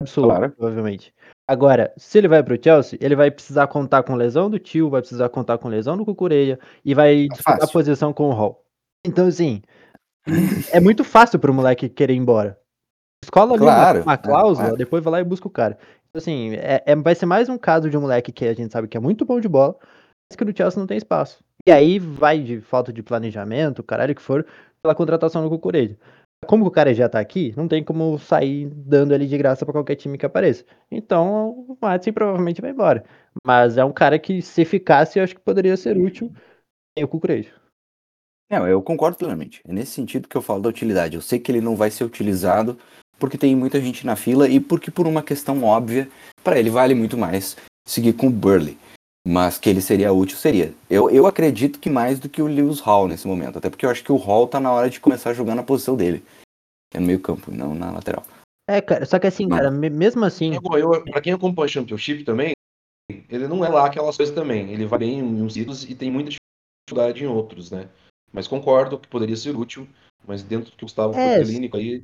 Absoluto, Claro. provavelmente. Agora, se ele vai pro Chelsea, ele vai precisar contar com lesão do tio, vai precisar contar com lesão do Cucureia e vai disputar a fácil. posição com o Hall. Então, assim, é muito fácil pro moleque querer ir embora. Escola ali uma- Claro, uma, é, cláusula, claro. depois vai lá e busca o cara. Então, assim, é, é- vai ser mais um caso de um moleque que a gente sabe que é muito bom de bola, mas que no Chelsea não tem espaço. E aí vai de falta de planejamento, caralho que for, pela contratação do Cucureja. Como o cara já tá aqui, não tem como sair dando ele de graça pra qualquer time que apareça. Então o Madsen provavelmente vai embora. Mas é um cara que, se ficasse, eu acho que poderia ser útil Cucureja. Não, eu concordo plenamente. É nesse sentido que eu falo da utilidade. Eu sei que ele não vai ser utilizado porque tem muita gente na fila e porque por uma questão óbvia, para ele vale muito mais seguir com o Burley. Mas que ele seria útil, seria. Eu, eu acredito que mais do que o Lewis Hall nesse momento. Até porque eu acho que o Hall tá na hora de começar a jogar na posição dele. Que é no meio campo, e não na lateral. É, cara, só que assim, Não. cara, me- mesmo assim, eu, pra quem acompanha o Championship também, ele não é lá aquelas coisas também. Ele vai bem em uns ídolos e tem muita dificuldade em outros, né? Mas concordo que poderia ser útil, mas dentro do que o Gustavo É, foi clínico aí,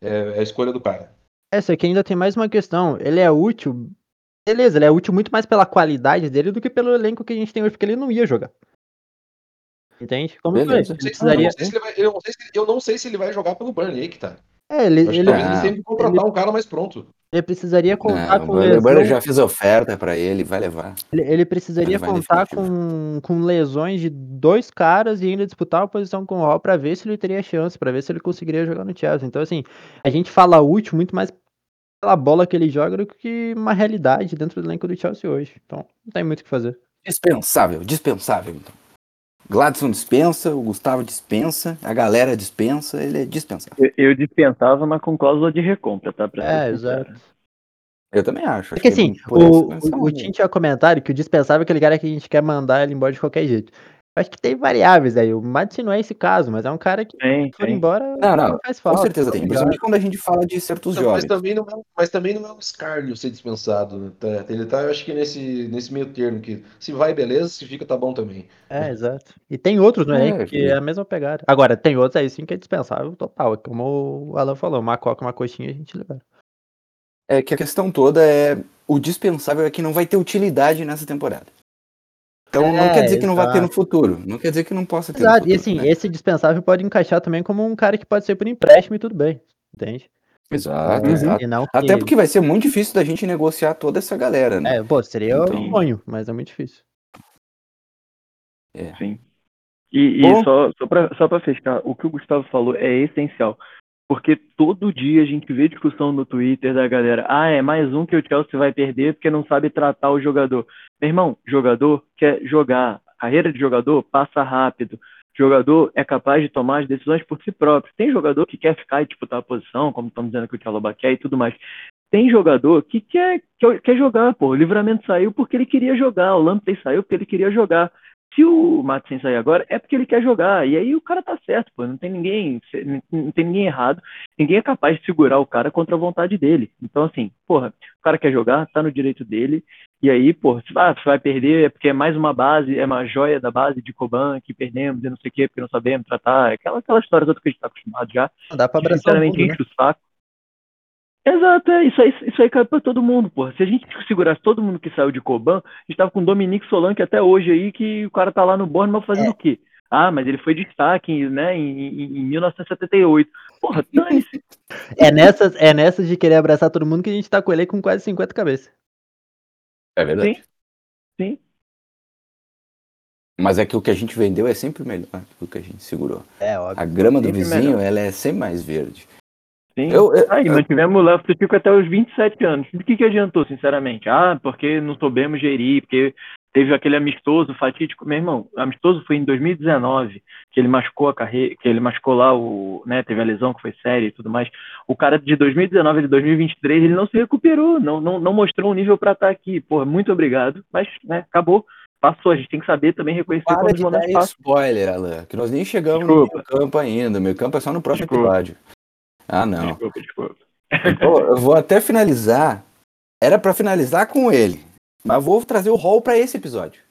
é, é a escolha do cara. essa aqui ainda tem mais uma questão. Ele é útil. Beleza, ele é útil muito mais pela qualidade dele do que pelo elenco que a gente tem hoje, porque ele não ia jogar. Entende? Como Beleza. ele Eu precisaria. não, sei se ele vai, eu, não se, eu não sei se ele vai jogar pelo Burnley, aí que tá. É, ele, ele, talvez Ah, ele sempre contratar um cara mais pronto. ele precisaria contar Não, com Burley, o. Burley já fez oferta para ele, vai levar. Ele, ele precisaria Ele vai contar com, com lesões de dois caras e ainda disputar uma posição com o Hall pra ver se ele teria chance, pra ver se ele conseguiria jogar no Chelsea. Então, assim, a gente fala útil muito mais pela bola que ele joga do que uma realidade dentro do elenco do Chelsea hoje. Então, não tem muito o que fazer. Dispensável, dispensável, então. Gladson dispensa, o Gustavo dispensa, a galera dispensa, ele é dispensável. Eu, eu dispensava, mas com cláusula de recompra, tá? Pra É, exato. Eu também acho. Porque acho que assim, o, o, o Tim tinha comentário que o dispensável é aquele cara que a gente quer mandar ele embora de qualquer jeito. Acho que tem variáveis aí. O Madison não é esse caso, mas é um cara que Tem, for tem. embora Não, não, faz Com falta. certeza tem. Principalmente quando a gente fala de certos Não, jovens. mas, também não é, mas também não é um escárnio ser dispensado. né? Tá- Ele tá, eu acho que nesse, nesse meio termo, que se vai, beleza, se fica, tá bom também. É, exato. E tem outros no É, que é. é a mesma pegada. Agora, tem outros aí sim que é dispensável total. Como o Alan falou, uma coca, uma coxinha a gente libera. É que a questão toda é o dispensável é que não vai ter utilidade nessa temporada. Então não É, quer dizer que não vai ter no futuro. Não quer dizer que não possa ter no Exato. futuro. E assim, né? esse dispensável pode encaixar também como um cara que pode ser por empréstimo e tudo bem. Entende? Exato, É, exato. Não que- Até porque vai ser muito difícil da gente negociar toda essa galera, né? É, pô, seria Então- um sonho, mas é muito difícil. Sim. E, e só, só, pra, só pra fechar, o que o Gustavo falou é essencial. Porque todo dia a gente vê discussão no Twitter da galera. Ah, é mais um que o Chelsea vai perder porque não sabe tratar o jogador. Meu irmão, jogador quer jogar. Carreira de jogador passa rápido. Jogador é capaz de tomar as decisões por si próprio. Tem jogador que quer ficar e disputar a posição, como estamos dizendo que o Tchaloba quer e tudo mais. Tem jogador que quer, quer, quer jogar, pô. O livramento saiu porque ele queria jogar. O Lamptey saiu porque ele queria jogar. Se o Madsen sair agora, é porque ele quer jogar. E aí o cara tá certo, pô. Não tem ninguém, não tem ninguém errado. Ninguém é capaz de segurar o cara contra a vontade dele. Então, assim, porra, o cara quer jogar, tá no direito dele. E aí, ah, você vai perder é porque é mais uma base, é uma joia da base de Coban que perdemos e não sei o quê, porque não sabemos tratar. Aquela, aquela história toda que a gente tá acostumado já. Não dá pra abraçar o sinceramente mundo, né? enche o saco. Exato, é, isso aí, isso aí cai pra todo mundo, porra. Se a gente segurasse todo mundo que saiu de Coban, a gente tava com o Dominique Solanke até hoje aí, que o cara tá lá no Bournemouth fazendo o quê? Ah, mas ele foi destaque, né, em, em, em 1978. Porra, dane-se. *laughs* É nessas, é nessas de querer abraçar todo mundo que a gente tá com ele com quase 50 cabeças. É verdade. Sim. Sim. Mas é que o que a gente vendeu é sempre melhor do que a gente segurou. É, óbvio. A grama do Sempre vizinho, melhor. ela é sempre mais verde. Sim. Eu, eu- e eu- mantivemos o Léo Fico até os 27 anos. Do que, que adiantou, sinceramente? Ah, porque não soubemos gerir, porque Teve aquele amistoso fatídico, meu irmão, amistoso foi em 2019, que ele machucou a carreira, que ele machucou lá o, né, teve a lesão que foi séria e tudo mais. O cara de 2019 de 2023, ele não se recuperou, não, não, não mostrou um nível para estar aqui. Porra, muito obrigado, mas, né, acabou. Passou, a gente tem que saber também reconhecer Para quando os de momentos passam. spoiler, Alan, que nós nem chegamos Desculpa. no meio campo ainda. O meio campo é só no próximo Desculpa. episódio. Ah, não. Desculpa, desculpa. Eu vou até finalizar. Era pra finalizar com ele. Mas vou trazer o Hall pra esse episódio.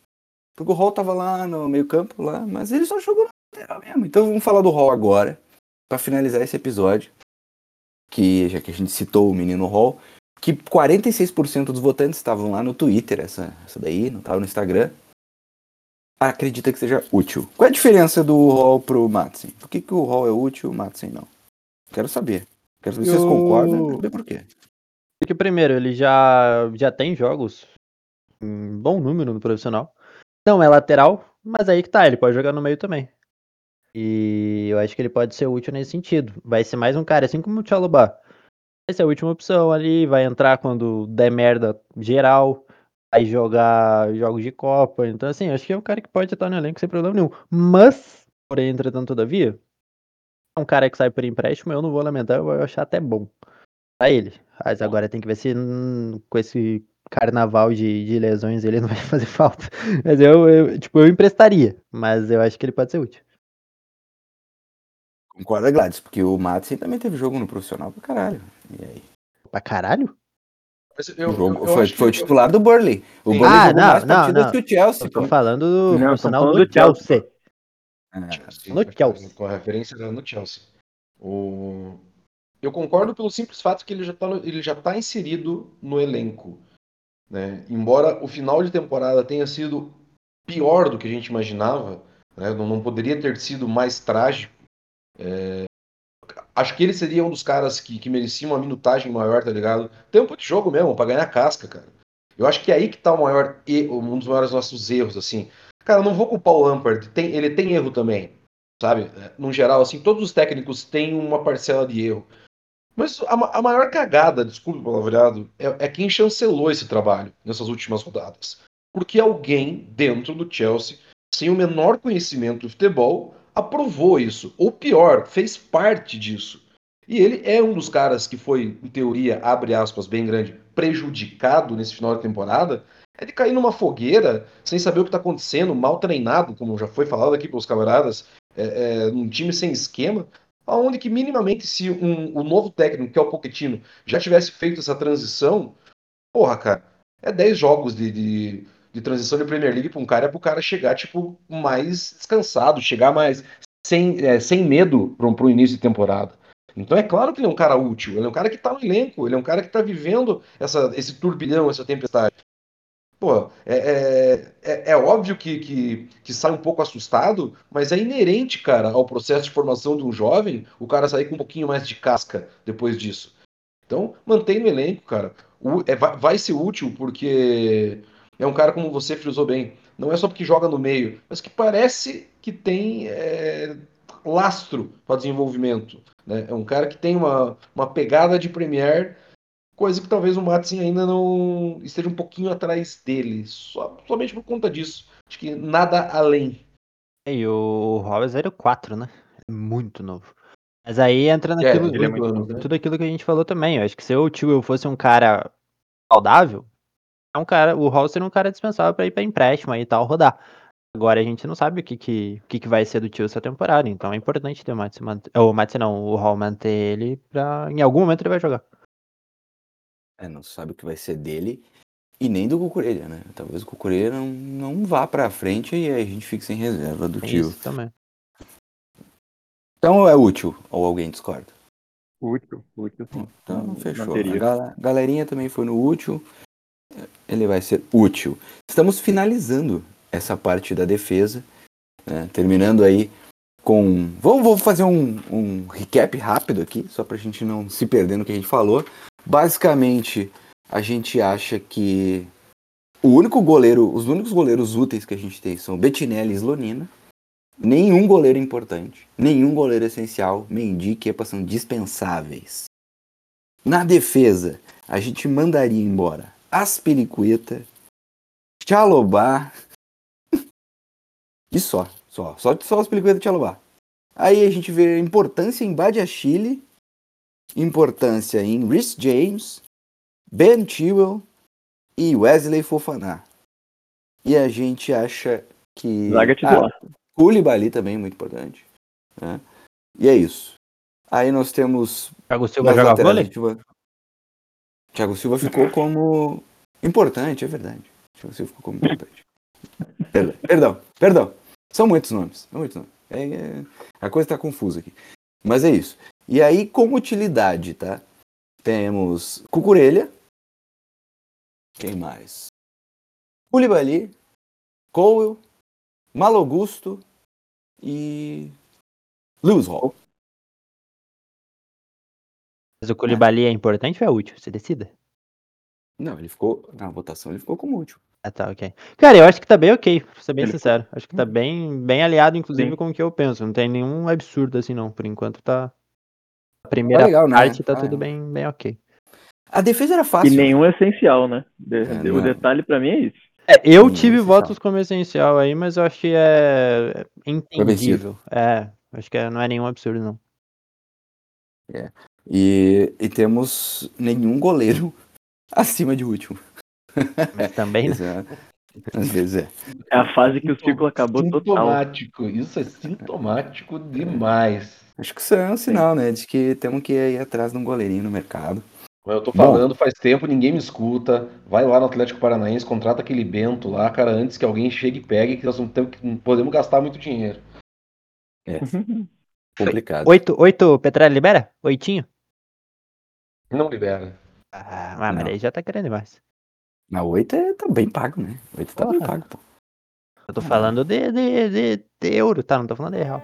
Porque o Hall tava lá no meio campo, lá, mas ele só jogou na lateral mesmo. Então vamos falar do Hall agora. Pra finalizar esse episódio. Que já que a gente citou o menino Hall. Que 46% dos votantes estavam lá no Twitter, essa, essa daí, não tava no Instagram. Acredita que seja útil. Qual é a diferença do Hall pro Matsen? Por que, que o Hall é útil e o Matsen não? Quero saber. Quero saber se vocês concordam. Quero saber por quê. Porque, primeiro, ele já, já tem jogos em bom número no profissional. Não é lateral, mas aí que tá, ele pode jogar no meio também. E eu acho que ele pode ser útil nesse sentido. Vai ser mais um cara, assim como o Tchalobá. Vai ser a última opção ali, vai entrar quando der merda geral, vai jogar jogos de Copa. Então, assim, acho que é um cara que pode estar no elenco sem problema nenhum. Mas, porém, entretanto, todavia, é um cara que sai por empréstimo, eu não vou lamentar, eu vou achar até bom pra ele. Mas agora tem que ver se hum, com esse carnaval de, de lesões ele não vai *laughs* fazer falta. Mas eu, eu, tipo, eu emprestaria, mas eu acho que ele pode ser útil. Concorda, Gladys, porque o Madsen também teve jogo no profissional pra caralho. E aí? Pra caralho? Eu- O jogo eu- eu foi, foi o titular do Burley. O Sim. Burley Ah, jogou não, mais não, partidas não. que o Chelsea. Eu tô falando do Não, tô profissional falando do do Chelsea. Chelsea. Chelsea, No Chelsea. Com a referência no Chelsea. O... Eu concordo pelo simples fato que ele já está ele já tá inserido no elenco. Né? Embora o final de temporada tenha sido pior do que a gente imaginava, né? não, não poderia ter sido mais trágico. é, Acho que ele seria um dos caras que, que merecia uma minutagem maior, tá ligado? Tempo de jogo mesmo, pra ganhar casca, cara. Eu acho que é aí que tá o maior um dos maiores nossos erros, assim. Cara, não vou culpar o Lampard, tem, ele tem erro também, sabe? É, No geral, assim, todos os técnicos têm uma parcela de erro. Mas a, a maior cagada, desculpe o palavreado, é, é quem chancelou esse trabalho nessas últimas rodadas. Porque alguém dentro do Chelsea, sem o menor conhecimento do futebol, aprovou isso. Ou pior, fez parte disso. E ele é um dos caras que foi, em teoria, abre aspas, bem grande, prejudicado nesse final de temporada, é de cair numa fogueira sem saber o que está acontecendo, mal treinado, como já foi falado aqui pelos camaradas, é, é, num time sem esquema, aonde que minimamente se um, o novo técnico, que é o Pochettino, já tivesse feito essa transição, porra, cara, é 10 jogos de, de, de transição de Premier League para um cara, é pro cara chegar, tipo, mais descansado, chegar mais sem, é, sem medo para um início de temporada. Então é claro que ele é um cara útil, ele é um cara que tá no elenco, ele é um cara que tá vivendo essa, esse turbilhão, essa tempestade. Pô, é, é, é, é óbvio que, que, que sai um pouco assustado, mas é inerente, cara, ao processo de formação de um jovem, o cara sair com um pouquinho mais de casca depois disso. Então, mantém no elenco, cara. O, é, vai, vai ser útil porque é um cara, como você frisou bem, não é só porque joga no meio, mas que parece que tem é, lastro para desenvolvimento. Né? É um cara que tem uma, uma pegada de Premier, coisa que talvez o Matson ainda não esteja um pouquinho atrás dele, só, somente por conta disso. Acho que nada além. E o Roberts era o 4, né? Muito novo. Mas aí entra É, naquilo, é né? tudo aquilo que a gente falou também. Eu acho que se o tio fosse um cara saudável, é um cara, o Hall seria um cara dispensável pra ir pra empréstimo aí e tal, rodar. Agora a gente não sabe o que, que, o que, que vai ser do tio essa temporada, então é importante ter o manter. O Matson não, o Hall manter ele pra. Em algum momento ele vai jogar. É, não sabe o que vai ser dele e nem do Cucurelha, né? Talvez o Cucurelha não, não vá pra frente e aí a gente fique sem reserva do Tem tio. Isso também. Então é útil, ou alguém discorda? Útil, útil sim. Então Não- fechou. A gala- galerinha também foi no útil. Ele vai ser útil. Estamos finalizando essa parte da defesa. né? Terminando aí com. Vamos, vou fazer um, um recap rápido aqui, só pra gente não se perder no que a gente falou. Basicamente, a gente acha que o único goleiro, os únicos goleiros úteis que a gente tem são Bettinelli e Slonina. Nenhum goleiro importante, nenhum goleiro essencial, Mendy e Kepa são dispensáveis. Na defesa, a gente mandaria embora Aspilicueta, Chalobah. *laughs* E só, só, só, só os pelicuetas de Chalobah. Aí a gente vê importância em Badia Chile, importância em Rhys James, Ben Chilwell e Wesley Fofana. E a gente acha que. Zaga titular. Ah, Koulibaly também, muito importante. né? E é isso. Aí nós temos. Thiago Silva joga laterais, vôlei? Thiago Silva ficou como importante, é verdade. Thiago Silva ficou como importante. Perdão, perdão, perdão. São muitos nomes. São muitos nomes. É, é- a coisa tá confusa aqui. Mas é isso. E aí, como utilidade, tá? Temos Cucurelha. Quem mais? Koulibaly, Cowell, Malogusto e Lewis Hall. Mas o Koulibaly é importante ou é útil? Você decida. Não, ele ficou. Na votação ele ficou como útil. Ah, tá, ok. Cara, eu acho que tá bem ok, pra ser bem Ele- sincero. Acho que tá bem, bem aliado, inclusive, Sim. com o que eu penso. Não tem nenhum absurdo assim, não. Por enquanto tá. Primeira legal, né? parte tá Ah, tudo é. bem, bem ok. A defesa era E fácil. nenhum é essencial, né? De- É, o é. detalhe pra mim é isso. É, eu Sim, tive essencial. votos como essencial aí, mas eu acho que é entendível. É, acho que é- não é nenhum absurdo, não. E, e temos nenhum goleiro *laughs* acima de último. Mas também, *laughs* né? É- Às vezes é. É a fase que o ciclo acabou total. Sintomático. Isso é sintomático demais. Acho que isso é um sinal, né? De que temos que ir atrás de um goleirinho no mercado. Eu tô Bom. falando faz tempo, ninguém me escuta. Vai lá no Atlético Paranaense, contrata aquele Bento lá, cara, antes que alguém chegue e pegue, que nós não, temos, não podemos gastar muito dinheiro. *laughs* Complicado. Oito, oito, Petralha libera? Oitinho? Não libera. Ah, mas aí já tá querendo demais. Na 8 é, tá bem pago, né? 8 tá bem Porra. pago, pô. Eu tô falando de, de, de, de euro, tá? Não tô falando de real.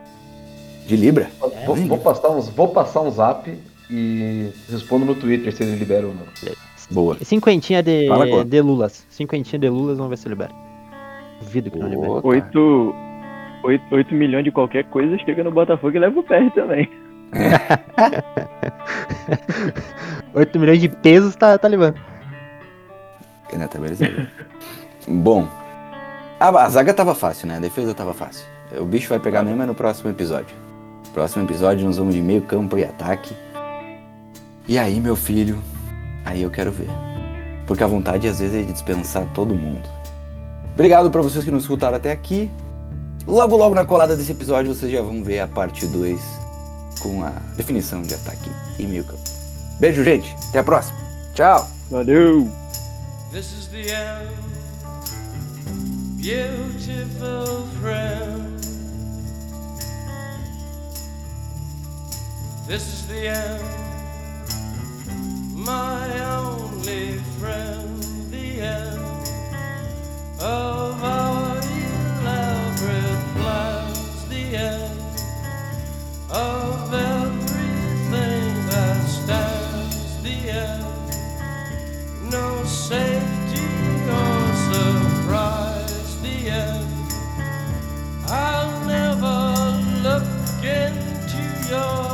De Libra? Vou, vou passar uns, vou passar um zap e respondo no Twitter se ele libera ou não. Boa. Cinquentinha de, de lulas. Cinquentinha de lulas, vamos ver se libera. Duvido que não libera. Boa, cara. 8, 8, 8 milhões de qualquer coisa chega no Botafogo e leva o PR também. *laughs* 8 milhões de pesos tá, tá levando. Né, tá beleza. *laughs* Bom, a, a zaga tava fácil, né? A defesa tava fácil. O bicho vai pegar mesmo é no próximo episódio. Próximo episódio nós vamos de meio campo e ataque. E aí, meu filho, aí eu quero ver. Porque a vontade às vezes é de dispensar todo mundo. Obrigado pra vocês que nos escutaram até aqui. Logo, logo na colada desse episódio vocês já vão ver a parte 2 com a definição de ataque e meio campo. Beijo, gente. Até a próxima. Tchau. Valeu! This is the end, beautiful friend. This is the end, my only friend, the end of our elaborate plans, the end of everything that stands, the end, no safety or surprise, the end. I'll never look into your